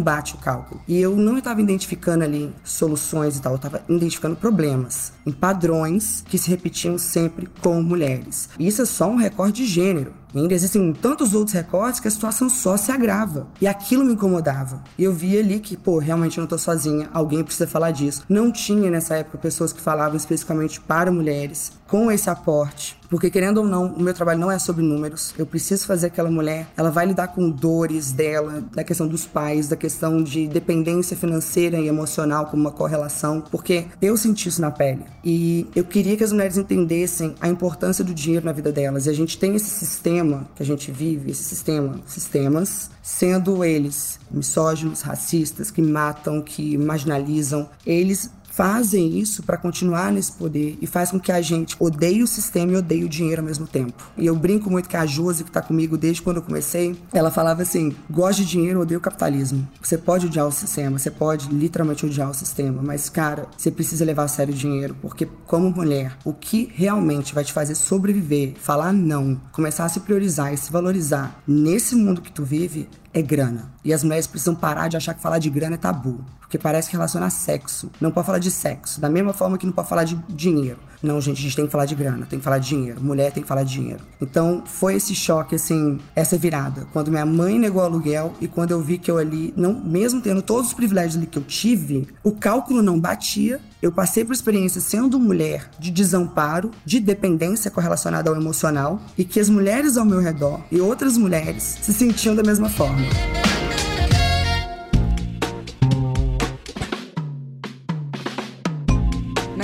bate o cálculo? E eu não estava identificando ali soluções e tal, eu estava identificando problemas em padrões que se repetiam sempre com mulheres. E isso é só um recorde de gênero. E ainda existem tantos outros recortes que a situação só se agrava. E aquilo me incomodava. E eu via ali que, pô, realmente eu não tô sozinha, alguém precisa falar disso. Não tinha nessa época pessoas que falavam especificamente para mulheres com esse aporte. Porque, querendo ou não, o meu trabalho não é sobre números. Eu preciso fazer aquela mulher, ela vai lidar com dores dela, da questão dos pais, da questão de dependência financeira e emocional como uma correlação. Porque eu senti isso na pele. E eu queria que as mulheres entendessem a importância do dinheiro na vida delas. E a gente tem esse sistema que a gente vive, esse sistema, sistemas, sendo eles misóginos, racistas, que matam, que marginalizam, eles fazem isso para continuar nesse poder e faz com que a gente odeie o sistema e odeie o dinheiro ao mesmo tempo. E eu brinco muito que a Josi, que tá comigo desde quando eu comecei, ela falava assim: gosto de dinheiro, odeio o capitalismo. Você pode odiar o sistema, você pode literalmente odiar o sistema, mas cara, você precisa levar a sério o dinheiro, porque como mulher, o que realmente vai te fazer sobreviver, falar não, começar a se priorizar e se valorizar nesse mundo que tu vive é grana. E as mulheres precisam parar de achar que falar de grana é tabu. Porque parece que relaciona a sexo. Não pode falar de sexo. Da mesma forma que não pode falar de dinheiro. Não, gente, a gente tem que falar de grana, tem que falar de dinheiro. Mulher tem que falar de dinheiro. Então, foi esse choque, assim, essa virada. Quando minha mãe negou o aluguel e quando eu vi que eu ali, não, mesmo tendo todos os privilégios ali que eu tive, o cálculo não batia. Eu passei por experiência sendo mulher de desamparo, de dependência correlacionada ao emocional e que as mulheres ao meu redor e outras mulheres se sentiam da mesma forma.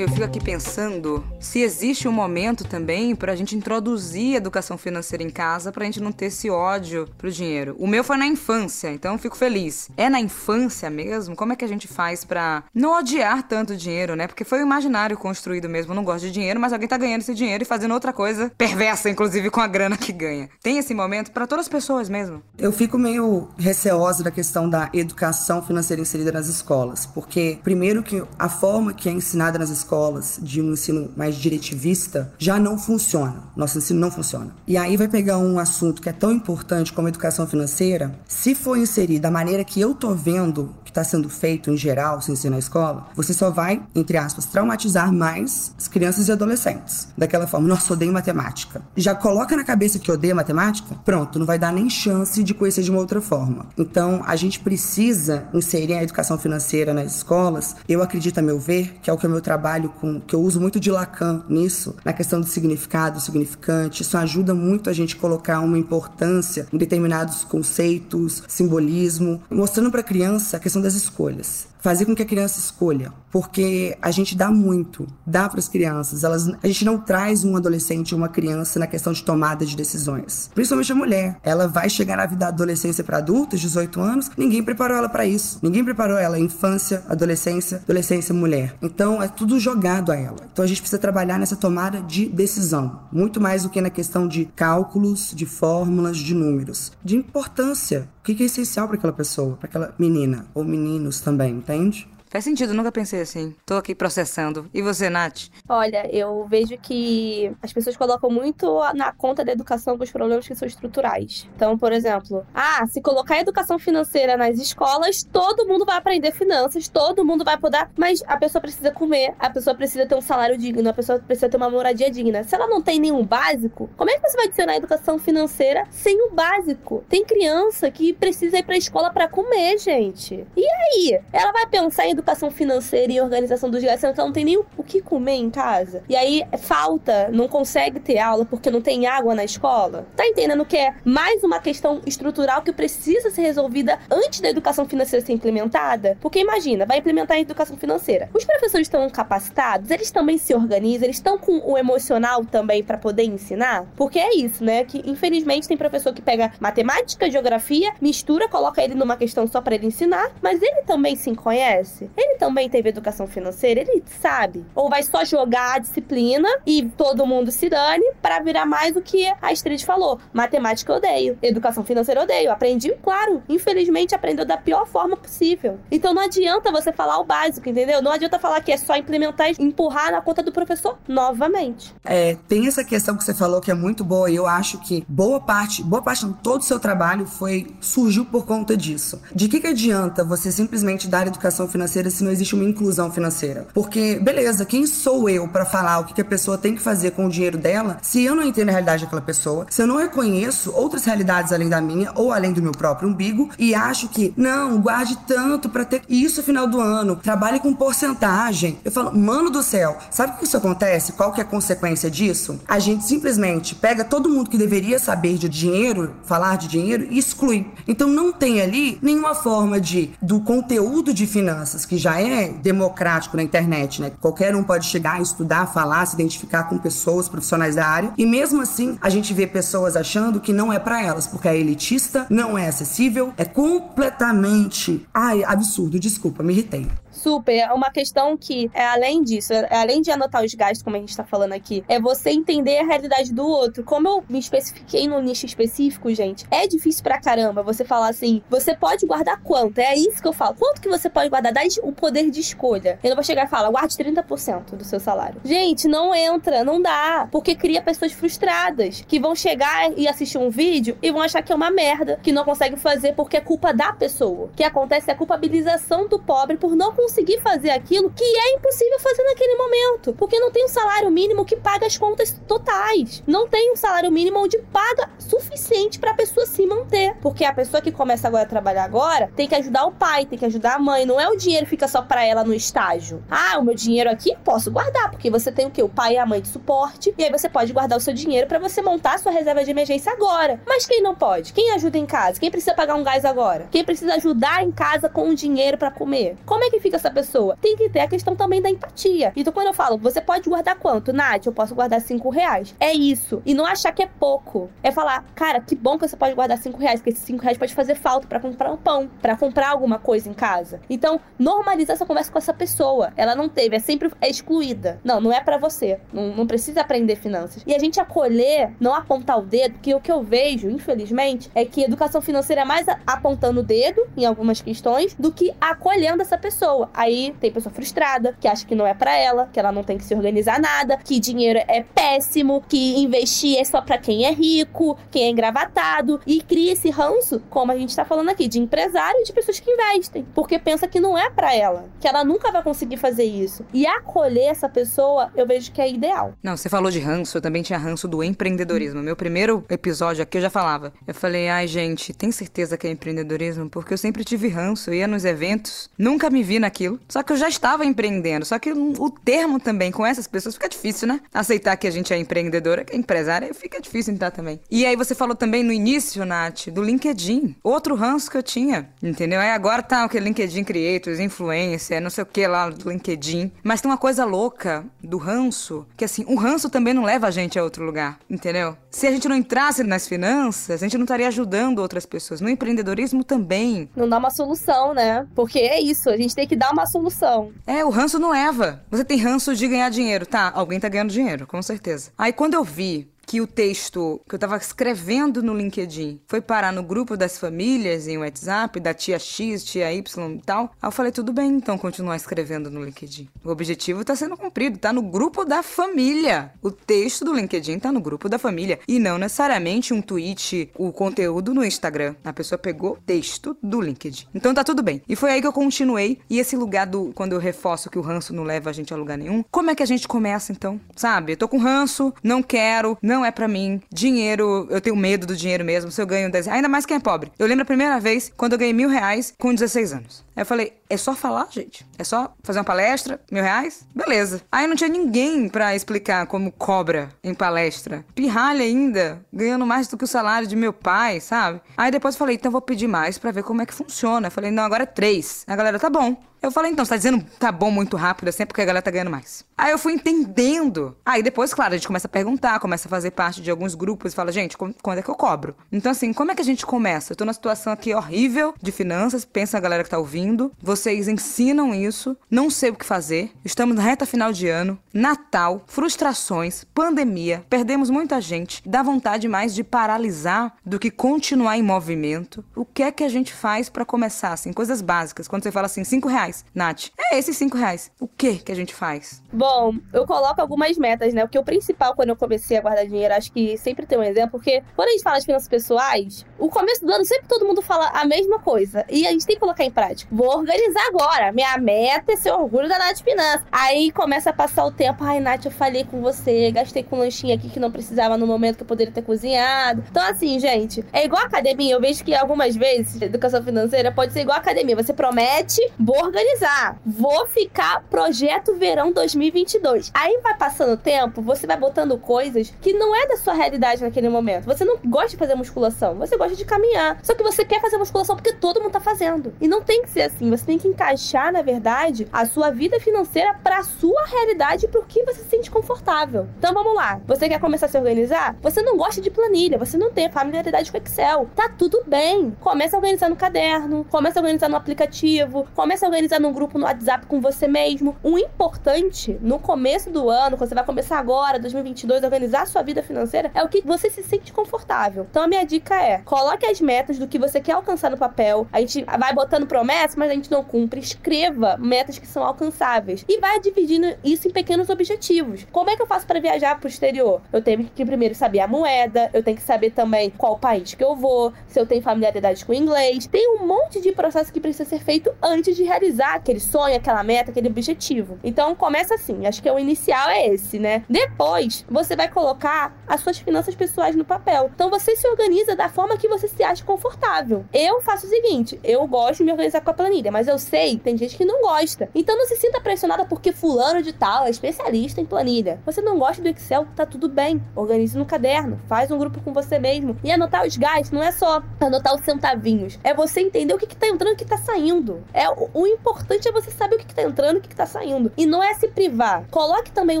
Eu fico aqui pensando se existe um momento também pra gente introduzir educação financeira em casa pra gente não ter esse ódio pro dinheiro. O meu foi na infância, então fico feliz. É na infância mesmo? Como é que a gente faz pra não odiar tanto dinheiro, né? Porque foi o imaginário construído mesmo. Eu não gosto de dinheiro, mas alguém tá ganhando esse dinheiro e fazendo outra coisa perversa, inclusive com a grana que ganha. Tem esse momento para todas as pessoas mesmo. Eu fico meio receosa da questão da educação financeira inserida nas escolas, porque primeiro que a forma que é ensinada nas escolas escolas de um ensino mais diretivista já não funciona. Nosso ensino não funciona. E aí vai pegar um assunto que é tão importante como educação financeira, se for inserir da maneira que eu tô vendo está sendo feito em geral, se ensino na escola, você só vai, entre aspas, traumatizar mais as crianças e adolescentes. Daquela forma, nossa, odeio matemática. Já coloca na cabeça que odeia matemática, pronto, não vai dar nem chance de conhecer de uma outra forma. Então, a gente precisa inserir a educação financeira nas escolas. Eu acredito, a meu ver, que é o que o meu trabalho trabalho com que eu uso muito de Lacan nisso, na questão do significado, significante. Isso ajuda muito a gente colocar uma importância em determinados conceitos, simbolismo, mostrando para a criança a questão das escolhas fazer com que a criança escolha, porque a gente dá muito, dá para as crianças. Elas, a gente não traz um adolescente ou uma criança na questão de tomada de decisões. Principalmente a mulher, ela vai chegar na vida da adolescência para adultos, 18 anos, ninguém preparou ela para isso. Ninguém preparou ela infância, adolescência, adolescência, mulher. Então é tudo jogado a ela. Então a gente precisa trabalhar nessa tomada de decisão, muito mais do que na questão de cálculos, de fórmulas, de números, de importância. O que é essencial para aquela pessoa, para aquela menina ou meninos também, entende? Faz sentido, nunca pensei assim. Tô aqui processando. E você, Nath? Olha, eu vejo que as pessoas colocam muito na conta da educação os problemas que são estruturais. Então, por exemplo, ah, se colocar educação financeira nas escolas, todo mundo vai aprender finanças, todo mundo vai poder. Mas a pessoa precisa comer, a pessoa precisa ter um salário digno, a pessoa precisa ter uma moradia digna. Se ela não tem nenhum básico, como é que você vai adicionar educação financeira sem o básico? Tem criança que precisa ir pra escola para comer, gente. E aí? Ela vai pensar em educação financeira e organização dos gastos, então não tem nem o que comer em casa. E aí falta, não consegue ter aula porque não tem água na escola. Tá entendendo que é mais uma questão estrutural que precisa ser resolvida antes da educação financeira ser implementada? Porque imagina, vai implementar a educação financeira. Os professores estão capacitados, eles também se organizam, eles estão com o emocional também para poder ensinar? Porque é isso, né? Que infelizmente tem professor que pega matemática, geografia, mistura, coloca ele numa questão só para ele ensinar, mas ele também se conhece? Ele também teve educação financeira? Ele sabe? Ou vai só jogar a disciplina e todo mundo se dane para virar mais o que a Astrid falou? Matemática eu odeio, educação financeira eu odeio. Aprendi, claro, infelizmente aprendeu da pior forma possível. Então não adianta você falar o básico, entendeu? Não adianta falar que é só implementar e empurrar na conta do professor novamente. É, tem essa questão que você falou que é muito boa e eu acho que boa parte, boa parte de todo o seu trabalho foi surgiu por conta disso. De que que adianta você simplesmente dar educação financeira se não existe uma inclusão financeira? Porque beleza, quem sou eu para falar o que, que a pessoa tem que fazer com o dinheiro dela, se eu não entendo a realidade daquela pessoa, se eu não reconheço outras realidades além da minha ou além do meu próprio umbigo e acho que não, guarde tanto para ter isso no final do ano, trabalhe com porcentagem. Eu falo, mano do céu, sabe o que isso acontece? Qual que é a consequência disso? A gente simplesmente pega todo mundo que deveria saber de dinheiro, falar de dinheiro e exclui. Então não tem ali nenhuma forma de do conteúdo de finanças que já é democrático na internet, né? Qualquer um pode chegar, estudar, falar, se identificar com pessoas profissionais da área e mesmo assim a gente vê pessoas achando que não é para elas, porque é elitista, não é acessível, é completamente, ai, absurdo, desculpa, me irritei. Super. É uma questão que, é além disso, é, além de anotar os gastos, como a gente tá falando aqui, é você entender a realidade do outro. Como eu me especifiquei no nicho específico, gente, é difícil pra caramba você falar assim, você pode guardar quanto? É isso que eu falo. Quanto que você pode guardar? Dá o poder de escolha. Eu não vou chegar e falar, guarde 30% do seu salário. Gente, não entra, não dá. Porque cria pessoas frustradas que vão chegar e assistir um vídeo e vão achar que é uma merda, que não consegue fazer porque é culpa da pessoa. O que acontece é a culpabilização do pobre por não conseguir conseguir fazer aquilo que é impossível fazer naquele momento. Porque não tem um salário mínimo que paga as contas totais. Não tem um salário mínimo onde paga suficiente para a pessoa se manter. Porque a pessoa que começa agora a trabalhar agora tem que ajudar o pai, tem que ajudar a mãe. Não é o dinheiro que fica só para ela no estágio. Ah, o meu dinheiro aqui posso guardar, porque você tem o quê? O pai e a mãe de suporte. E aí você pode guardar o seu dinheiro para você montar a sua reserva de emergência agora. Mas quem não pode? Quem ajuda em casa? Quem precisa pagar um gás agora? Quem precisa ajudar em casa com o dinheiro para comer? Como é que fica essa pessoa? Tem que ter a questão também da empatia. Então, quando eu falo, você pode guardar quanto? Nath, eu posso guardar cinco reais. É isso. E não achar que é pouco. É falar, cara, que bom que você pode guardar cinco reais, porque esses cinco reais pode fazer falta para comprar um pão, para comprar alguma coisa em casa. Então, normalizar essa conversa com essa pessoa. Ela não teve, é sempre é excluída. Não, não é para você. Não, não precisa aprender finanças. E a gente acolher, não apontar o dedo, porque o que eu vejo, infelizmente, é que educação financeira é mais apontando o dedo em algumas questões do que acolhendo essa pessoa. Aí tem pessoa frustrada, que acha que não é para ela, que ela não tem que se organizar nada, que dinheiro é péssimo, que investir é só para quem é rico, quem é engravatado, e cria esse ranço, como a gente tá falando aqui, de empresário e de pessoas que investem, porque pensa que não é para ela, que ela nunca vai conseguir fazer isso. E acolher essa pessoa, eu vejo que é ideal. Não, você falou de ranço, eu também tinha ranço do empreendedorismo. Meu primeiro episódio aqui eu já falava. Eu falei, ai gente, tem certeza que é empreendedorismo? Porque eu sempre tive ranço, ia nos eventos, nunca me vi naquilo. Só que eu já estava empreendendo. Só que o termo também com essas pessoas fica difícil, né? Aceitar que a gente é empreendedora, que é empresária, fica difícil entrar também. E aí você falou também no início, Nath, do LinkedIn. Outro ranço que eu tinha, entendeu? Aí agora tá o que? LinkedIn Creators, influencer, não sei o que lá do LinkedIn. Mas tem uma coisa louca do ranço, que assim, o ranço também não leva a gente a outro lugar, entendeu? Se a gente não entrasse nas finanças, a gente não estaria ajudando outras pessoas. No empreendedorismo também. Não dá uma solução, né? Porque é isso, a gente tem que dar uma solução. É, o ranço não leva. Você tem ranço de ganhar dinheiro, tá? Alguém tá ganhando dinheiro, com certeza. Aí quando eu vi que o texto que eu estava escrevendo no LinkedIn foi parar no grupo das famílias em WhatsApp, da tia X, tia Y e tal. Aí eu falei, tudo bem, então continuar escrevendo no LinkedIn. O objetivo está sendo cumprido, está no grupo da família. O texto do LinkedIn está no grupo da família e não necessariamente um tweet, o conteúdo no Instagram. A pessoa pegou texto do LinkedIn. Então tá tudo bem. E foi aí que eu continuei. E esse lugar do quando eu reforço que o ranço não leva a gente a lugar nenhum, como é que a gente começa então? Sabe? Eu tô com ranço, não quero, não não é para mim. Dinheiro, eu tenho medo do dinheiro mesmo. Se eu ganho 10 ainda mais quem é pobre. Eu lembro a primeira vez quando eu ganhei mil reais com 16 anos. Aí eu falei, é só falar, gente? É só fazer uma palestra? Mil reais? Beleza. Aí não tinha ninguém para explicar como cobra em palestra. Pirralha ainda, ganhando mais do que o salário de meu pai, sabe? Aí depois eu falei, então vou pedir mais para ver como é que funciona. Eu falei, não, agora é três. A galera, tá bom. Eu falei, então, você tá dizendo tá bom muito rápido assim, é porque a galera tá ganhando mais. Aí eu fui entendendo. Aí depois, claro, a gente começa a perguntar, começa a fazer parte de alguns grupos e fala, gente, quando é que eu cobro? Então, assim, como é que a gente começa? Eu tô numa situação aqui horrível de finanças, pensa a galera que tá ouvindo. Vocês ensinam isso, não sei o que fazer. Estamos na reta final de ano, Natal, frustrações, pandemia, perdemos muita gente. Dá vontade mais de paralisar do que continuar em movimento. O que é que a gente faz para começar, assim, coisas básicas? Quando você fala assim, cinco reais reais. Nath, é esses cinco reais. O que que a gente faz? Bom, eu coloco algumas metas, né? O que o principal quando eu comecei a guardar dinheiro, acho que sempre tem um exemplo, porque quando a gente fala de finanças pessoais, o começo do ano sempre todo mundo fala a mesma coisa. E a gente tem que colocar em prática. Vou organizar agora. Minha meta é ser orgulho da Nath Finanças. Aí começa a passar o tempo. Ai, Nath, eu falei com você, gastei com um lanchinho aqui que não precisava no momento que eu poderia ter cozinhado. Então, assim, gente, é igual academia. Eu vejo que algumas vezes, educação financeira pode ser igual academia. Você promete, vou organizar organizar. Vou ficar projeto verão 2022. Aí vai passando o tempo, você vai botando coisas que não é da sua realidade naquele momento. Você não gosta de fazer musculação, você gosta de caminhar. Só que você quer fazer musculação porque todo mundo tá fazendo. E não tem que ser assim. Você tem que encaixar, na verdade, a sua vida financeira pra sua realidade e pro que você se sente confortável. Então vamos lá. Você quer começar a se organizar? Você não gosta de planilha, você não tem familiaridade com Excel. Tá tudo bem. Começa a organizar no caderno, começa a organizar no aplicativo, começa a organizar num grupo no WhatsApp com você mesmo. O importante no começo do ano, quando você vai começar agora, 2022, organizar a sua vida financeira, é o que você se sente confortável. Então a minha dica é: coloque as metas do que você quer alcançar no papel. A gente vai botando promessas, mas a gente não cumpre. Escreva metas que são alcançáveis e vai dividindo isso em pequenos objetivos. Como é que eu faço para viajar pro exterior? Eu tenho que primeiro saber a moeda, eu tenho que saber também qual país que eu vou, se eu tenho familiaridade com inglês. Tem um monte de processo que precisa ser feito antes de realizar realizar aquele sonho, aquela meta, aquele objetivo. Então começa assim, acho que o inicial é esse, né? Depois, você vai colocar as suas finanças pessoais no papel. Então você se organiza da forma que você se acha confortável. Eu faço o seguinte, eu gosto de me organizar com a planilha, mas eu sei, tem gente que não gosta. Então não se sinta pressionada porque fulano de tal é especialista em planilha. Você não gosta do Excel, tá tudo bem. Organize no caderno, faz um grupo com você mesmo. E anotar os gastos não é só anotar os centavinhos, é você entender o que, que tá entrando e o que tá saindo. É o, o importante importante é você saber o que, que tá entrando e o que, que tá saindo. E não é se privar. Coloque também o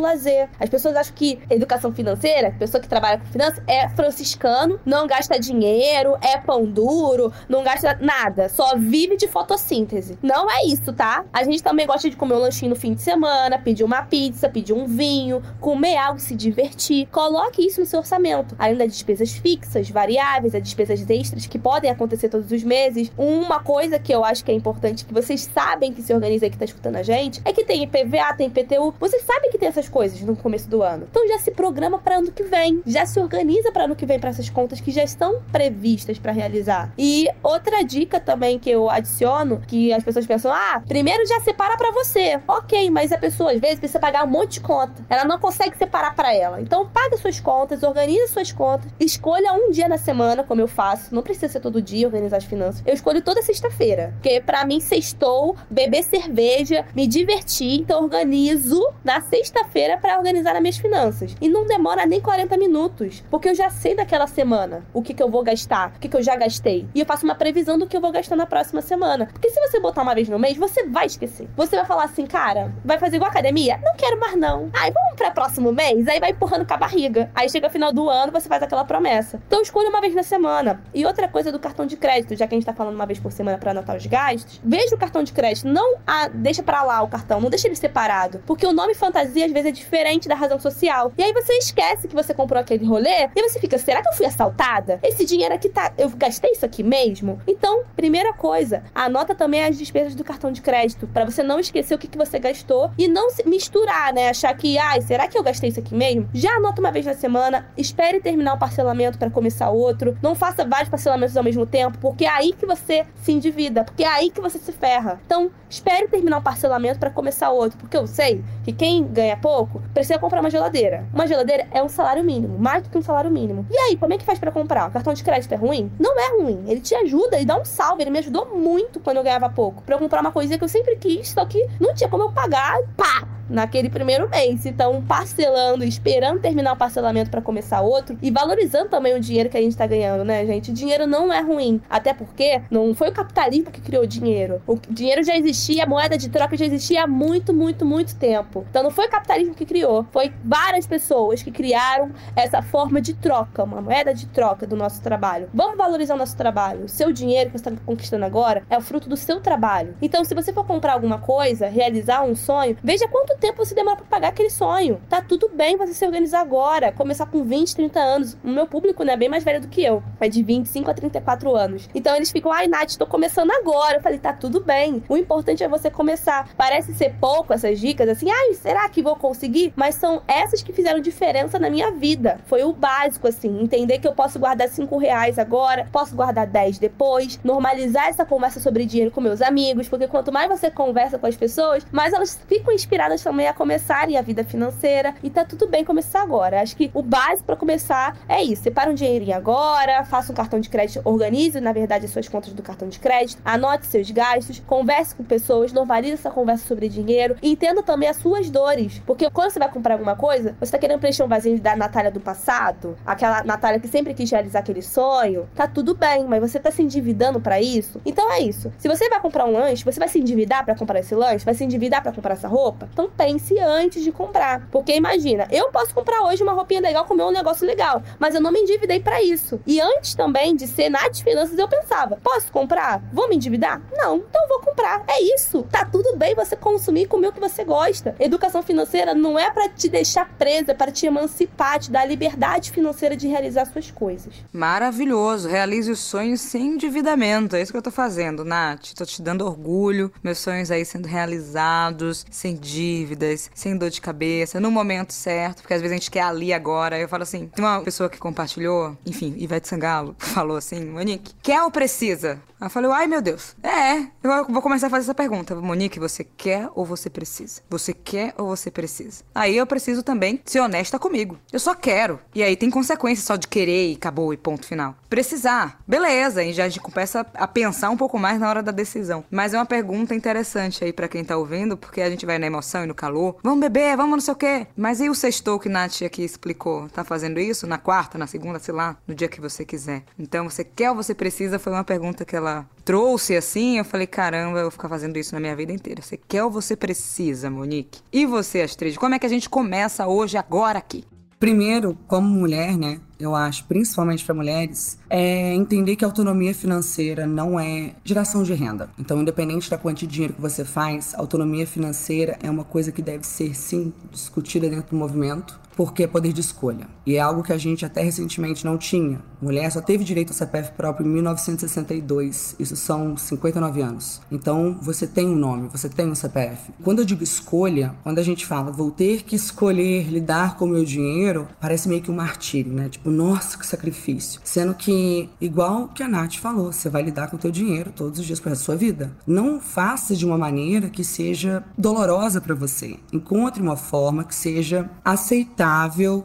lazer. As pessoas acham que educação financeira, pessoa que trabalha com finanças, é franciscano, não gasta dinheiro, é pão duro, não gasta nada, só vive de fotossíntese. Não é isso, tá? A gente também gosta de comer um lanchinho no fim de semana, pedir uma pizza, pedir um vinho, comer algo, se divertir. Coloque isso no seu orçamento. Além das despesas fixas, variáveis, as despesas extras que podem acontecer todos os meses. Uma coisa que eu acho que é importante que vocês sabem sabem que se organiza aí que tá escutando a gente, é que tem IPVA, tem IPTU. Você sabe que tem essas coisas no começo do ano. Então já se programa para ano que vem. Já se organiza para ano que vem para essas contas que já estão previstas para realizar. E outra dica também que eu adiciono, que as pessoas pensam: "Ah, primeiro já separa para você". OK, mas a pessoa às vezes precisa pagar um monte de conta. Ela não consegue separar para ela. Então paga suas contas, organize suas contas, escolha um dia na semana, como eu faço. Não precisa ser todo dia organizar as finanças. Eu escolho toda sexta-feira, porque para mim sextou, beber cerveja, me divertir. Então, organizo na sexta-feira para organizar as minhas finanças. E não demora nem 40 minutos, porque eu já sei daquela semana o que, que eu vou gastar, o que, que eu já gastei. E eu faço uma previsão do que eu vou gastar na próxima semana. Porque se você botar uma vez no mês, você vai esquecer. Você vai falar assim, cara, vai fazer igual academia? Não quero mais não. Aí vamos para próximo mês? Aí vai empurrando com a barriga. Aí chega final do ano, você faz aquela promessa. Então escolha uma vez na semana. E outra coisa do cartão de crédito, já que a gente tá falando uma vez por semana para anotar os gastos, veja o cartão de crédito não a, deixa para lá o cartão, não deixa ele separado. Porque o nome fantasia às vezes é diferente da razão social. E aí você esquece que você comprou aquele rolê e você fica, será que eu fui assaltada? Esse dinheiro aqui tá. Eu gastei isso aqui mesmo? Então, primeira coisa, anota também as despesas do cartão de crédito, para você não esquecer o que, que você gastou e não se misturar, né? Achar que, ai, será que eu gastei isso aqui mesmo? Já anota uma vez na semana, espere terminar o parcelamento para começar outro. Não faça vários parcelamentos ao mesmo tempo, porque é aí que você se endivida, porque é aí que você se ferra. Então, Não, espere terminar um parcelamento para começar outro, porque eu sei que quem ganha pouco precisa comprar uma geladeira. Uma geladeira é um salário mínimo, mais do que um salário mínimo. E aí, como é que faz para comprar? O cartão de crédito é ruim? Não é ruim. Ele te ajuda e dá um salve. Ele me ajudou muito quando eu ganhava pouco. Eu comprar uma coisinha que eu sempre quis, só que não tinha como eu pagar. Pá! Naquele primeiro mês. Então, parcelando, esperando terminar o parcelamento para começar outro e valorizando também o dinheiro que a gente tá ganhando, né, gente? Dinheiro não é ruim, até porque não foi o capitalismo que criou o dinheiro. O dinheiro já existia, a moeda de troca já existia há muito, muito, muito tempo. Então, não foi o capitalismo que criou, foi várias pessoas que criaram essa forma de troca, uma moeda de troca do nosso trabalho. Vamos valorizar o nosso trabalho. O seu dinheiro que você está conquistando agora é o fruto do seu trabalho. Então, se você for comprar alguma coisa, realizar um sonho, veja quanto tempo você demora para pagar aquele sonho. Tá tudo bem você se organizar agora, começar com 20, 30 anos. O meu público, né, é bem mais velho do que eu. É de 25 a 34 anos. Então eles ficam, ai, Nath, tô começando agora. Eu falei, tá tudo bem. O importante é você começar. Parece ser pouco essas dicas, assim, ai, será que vou conseguir? Mas são essas que fizeram diferença na minha vida. Foi o básico, assim, entender que eu posso guardar 5 reais agora, posso guardar 10 depois, normalizar essa conversa sobre dinheiro com meus amigos, porque quanto mais você conversa com as pessoas, mais elas ficam inspiradas também a começarem a vida financeira e tá tudo bem começar agora. Acho que o básico para começar é isso. Separa um dinheirinho agora, faça um cartão de crédito, organize, na verdade, as suas contas do cartão de crédito, anote seus gastos, converse com pessoas, normalize essa conversa sobre dinheiro e entenda também as suas dores. Porque quando você vai comprar alguma coisa, você tá querendo preencher um vazio da Natália do passado, aquela Natália que sempre quis realizar aquele sonho, tá tudo bem, mas você tá se endividando para isso. Então é isso. Se você vai comprar um lanche, você vai se endividar para comprar esse lanche, vai se endividar para comprar essa roupa? Então pense antes de comprar. Porque imagina, eu posso comprar hoje uma roupinha legal, comer um negócio legal, mas eu não me endividei para isso. E antes também de ser Nath Finanças, eu pensava: posso comprar? Vou me endividar? Não, então vou comprar. É isso. Tá tudo bem você consumir e comer o que você gosta. Educação financeira não é para te deixar presa, é para te emancipar, te dar liberdade financeira de realizar suas coisas. Maravilhoso. Realize os sonhos sem endividamento. É isso que eu tô fazendo, Nath. Tô te dando orgulho. Meus sonhos aí sendo realizados, sem dívidas, sem dor de cabeça, no momento certo, porque às vezes a gente quer ali agora. Eu falo assim: tem uma pessoa que compartilhou, enfim, Ivete Sangalo, [LAUGHS] falou assim: Monique, quer ou precisa? Ela falou: ai meu Deus. É, eu vou começar a fazer essa pergunta. Monique, você quer ou você precisa? Você quer ou você precisa? Aí eu preciso também ser honesta comigo. Eu só quero. E aí tem consequência só de querer e acabou e ponto final. Precisar, beleza, e já a gente começa a pensar um pouco mais na hora da decisão. Mas é uma pergunta interessante aí para quem tá ouvindo, porque a gente vai na emoção e no calor. Vamos beber, vamos não sei o quê. Mas e o sextou que Nath aqui explicou? Tá fazendo isso na quarta, na segunda, sei lá, no dia que você quiser. Então, você quer ou você precisa? Foi uma pergunta que ela trouxe assim. Eu falei, caramba, eu vou ficar fazendo isso na minha vida inteira. Você quer ou você precisa, Monique? E você, Astrid, como é que a gente começa hoje, agora aqui? Primeiro, como mulher, né? Eu acho, principalmente para mulheres, é entender que autonomia financeira não é geração de renda. Então, independente da quantia de dinheiro que você faz, autonomia financeira é uma coisa que deve ser sim discutida dentro do movimento porque é poder de escolha. E é algo que a gente até recentemente não tinha. Mulher só teve direito ao CPF próprio em 1962. Isso são 59 anos. Então, você tem um nome, você tem um CPF. Quando eu digo escolha, quando a gente fala vou ter que escolher lidar com o meu dinheiro, parece meio que um martírio, né? Tipo, nossa, que sacrifício. Sendo que, igual que a Nath falou, você vai lidar com o teu dinheiro todos os dias para a sua vida. Não faça de uma maneira que seja dolorosa para você. Encontre uma forma que seja aceitável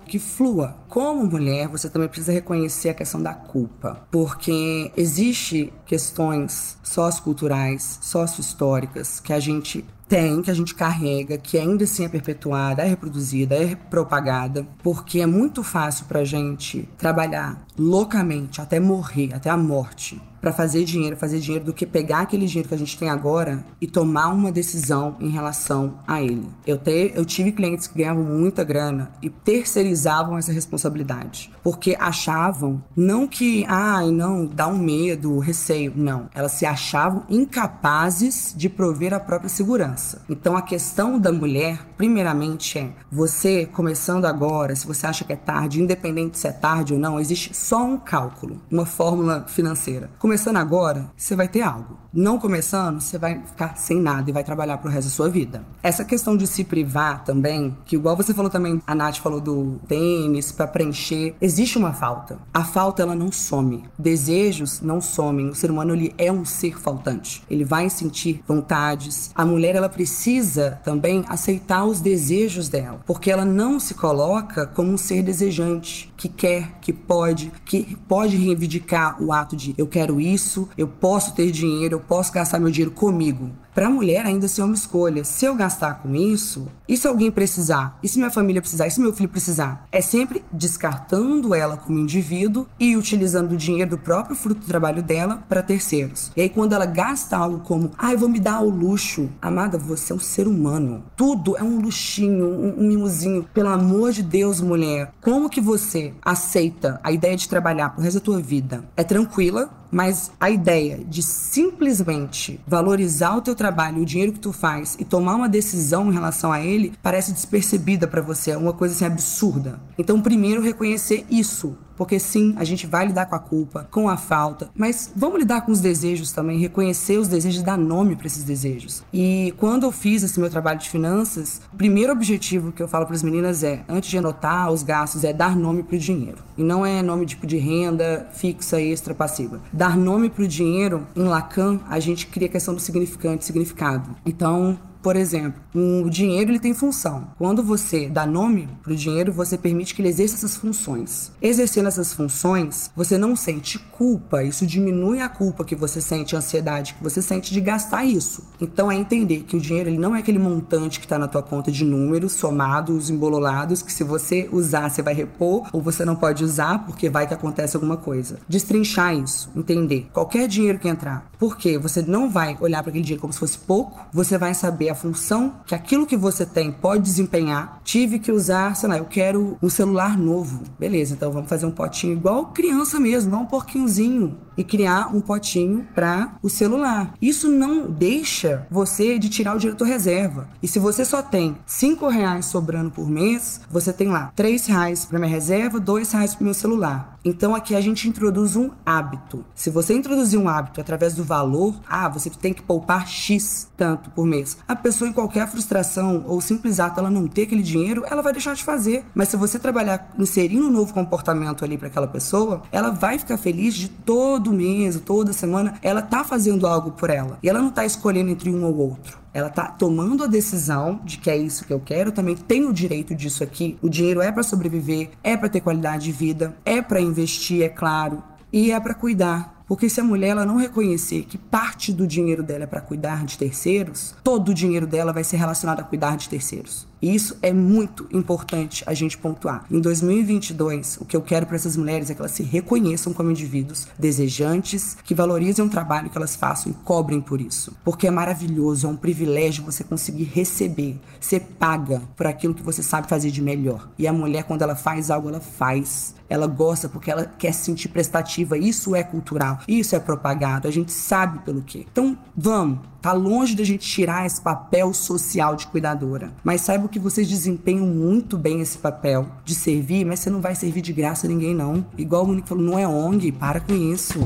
que flua. Como mulher, você também precisa reconhecer a questão da culpa, porque existe questões socioculturais, sociohistóricas que a gente tem, que a gente carrega, que ainda assim é perpetuada, é reproduzida, é propagada, porque é muito fácil pra gente trabalhar loucamente até morrer, até a morte, para fazer dinheiro, fazer dinheiro do que pegar aquele dinheiro que a gente tem agora e tomar uma decisão em relação a ele. Eu, te, eu tive clientes que ganhavam muita grana e terceirizavam essa responsabilidade, porque achavam não que, ai, ah, não, dá um medo, receio, não. Elas se achavam incapazes de prover a própria segurança. Então a questão da mulher, primeiramente, é você começando agora, se você acha que é tarde, independente se é tarde ou não, existe só um cálculo, uma fórmula financeira Começando agora, você vai ter algo. Não começando, você vai ficar sem nada e vai trabalhar pro resto da sua vida. Essa questão de se privar também, que igual você falou também, a Nath falou do tênis para preencher, existe uma falta. A falta ela não some. Desejos não somem. O ser humano ele é um ser faltante. Ele vai sentir vontades. A mulher ela precisa também aceitar os desejos dela, porque ela não se coloca como um ser desejante que quer, que pode, que pode reivindicar o ato de eu quero isso, eu posso ter dinheiro, eu posso gastar meu dinheiro comigo. Para a mulher ainda ser uma escolha. Se eu gastar com isso, e se alguém precisar? E se minha família precisar? E se meu filho precisar? É sempre descartando ela como indivíduo e utilizando o dinheiro do próprio fruto do trabalho dela para terceiros. E aí quando ela gasta algo como, ai, ah, vou me dar o luxo. Amada, você é um ser humano. Tudo é um luxinho, um, um mimozinho. Pelo amor de Deus, mulher. Como que você aceita a ideia de trabalhar pro resto da tua vida? É tranquila, mas a ideia de simplesmente valorizar o teu trabalho, o dinheiro que tu faz e tomar uma decisão em relação a ele parece despercebida para você, é uma coisa assim absurda. Então, primeiro reconhecer isso, porque sim, a gente vai lidar com a culpa, com a falta, mas vamos lidar com os desejos também, reconhecer os desejos, dar nome para esses desejos. E quando eu fiz esse meu trabalho de finanças, o primeiro objetivo que eu falo para as meninas é, antes de anotar os gastos, é dar nome para o dinheiro. E não é nome tipo de renda fixa, extra, passiva. Dar nome para o dinheiro, em Lacan, a gente cria a questão do significante, significado. Então, por exemplo, o dinheiro ele tem função. Quando você dá nome para o dinheiro, você permite que ele exerça essas funções. Exercendo essas funções, você não sente culpa. Isso diminui a culpa que você sente, a ansiedade que você sente de gastar isso. Então é entender que o dinheiro ele não é aquele montante que está na tua conta de números somados, embololados, que se você usar você vai repor ou você não pode usar porque vai que acontece alguma coisa. Destrinchar isso, entender. Qualquer dinheiro que entrar, porque você não vai olhar para aquele dinheiro como se fosse pouco, você vai saber a função que aquilo que você tem pode desempenhar. Tive que usar, sei lá, eu quero um celular novo. Beleza, então vamos fazer um potinho igual criança mesmo, não um porquinhozinho. E criar um potinho para o celular. Isso não deixa você de tirar o da reserva. E se você só tem cinco reais sobrando por mês, você tem lá três reais para minha reserva, dois reais para meu celular. Então aqui a gente introduz um hábito. Se você introduzir um hábito através do valor, ah, você tem que poupar X tanto por mês. A pessoa em qualquer frustração ou simples ato ela não ter aquele dinheiro, ela vai deixar de fazer. Mas se você trabalhar inserindo um novo comportamento ali para aquela pessoa, ela vai ficar feliz de todo mês, toda semana, ela tá fazendo algo por ela. E ela não tá escolhendo entre um ou outro. Ela tá tomando a decisão de que é isso que eu quero, também tenho o direito disso aqui. O dinheiro é para sobreviver, é para ter qualidade de vida, é para investir, é claro, e é para cuidar. Porque se a mulher ela não reconhecer que parte do dinheiro dela é para cuidar de terceiros, todo o dinheiro dela vai ser relacionado a cuidar de terceiros. E isso é muito importante a gente pontuar. Em 2022, o que eu quero para essas mulheres é que elas se reconheçam como indivíduos desejantes, que valorizem o trabalho que elas façam e cobrem por isso. Porque é maravilhoso, é um privilégio você conseguir receber, ser paga por aquilo que você sabe fazer de melhor. E a mulher, quando ela faz algo, ela faz. Ela gosta porque ela quer se sentir prestativa. Isso é cultural, isso é propagado. A gente sabe pelo quê. Então, vamos Tá longe da gente tirar esse papel social de cuidadora. Mas saiba que vocês desempenham muito bem esse papel de servir, mas você não vai servir de graça a ninguém, não. Igual o Monique falou, não é ONG, para com isso.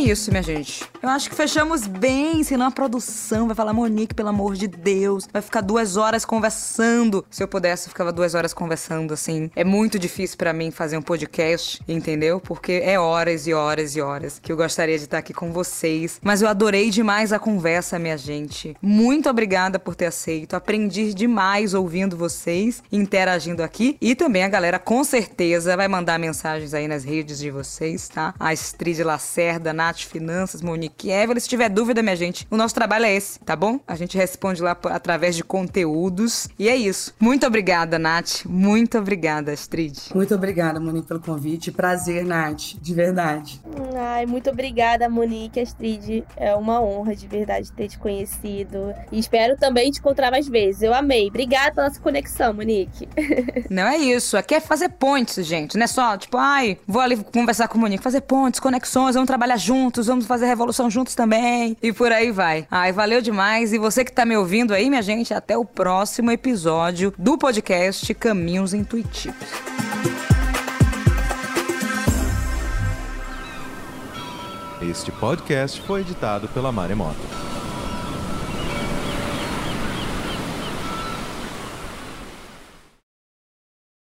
Isso, minha gente. Eu acho que fechamos bem, senão a produção vai falar, Monique, pelo amor de Deus, vai ficar duas horas conversando. Se eu pudesse, eu ficava duas horas conversando, assim. É muito difícil para mim fazer um podcast, entendeu? Porque é horas e horas e horas que eu gostaria de estar aqui com vocês. Mas eu adorei demais a conversa, minha gente. Muito obrigada por ter aceito. Aprendi demais ouvindo vocês, interagindo aqui. E também a galera, com certeza, vai mandar mensagens aí nas redes de vocês, tá? A Astrid Lacerda, Nath Finanças, Monique Kiev. Se tiver dúvida, minha gente, o nosso trabalho é esse, tá bom? A gente responde lá através de conteúdos. E é isso. Muito obrigada, Nath. Muito obrigada, Astrid. Muito obrigada, Monique, pelo convite. Prazer, Nath. De verdade. Ai, muito obrigada, Monique, Astrid. É uma honra, de verdade, ter te conhecido. E espero também te encontrar mais vezes. Eu amei. Obrigada pela nossa conexão, Monique. [LAUGHS] Não é isso. Aqui é fazer pontes, gente. Não é só, tipo, ai, vou ali conversar com o Monique. Fazer pontes, conexões, vamos trabalhar juntos juntos, vamos fazer revolução juntos também. E por aí vai. Ai, valeu demais. E você que tá me ouvindo aí, minha gente, até o próximo episódio do podcast Caminhos Intuitivos. Este podcast foi editado pela Maremoto.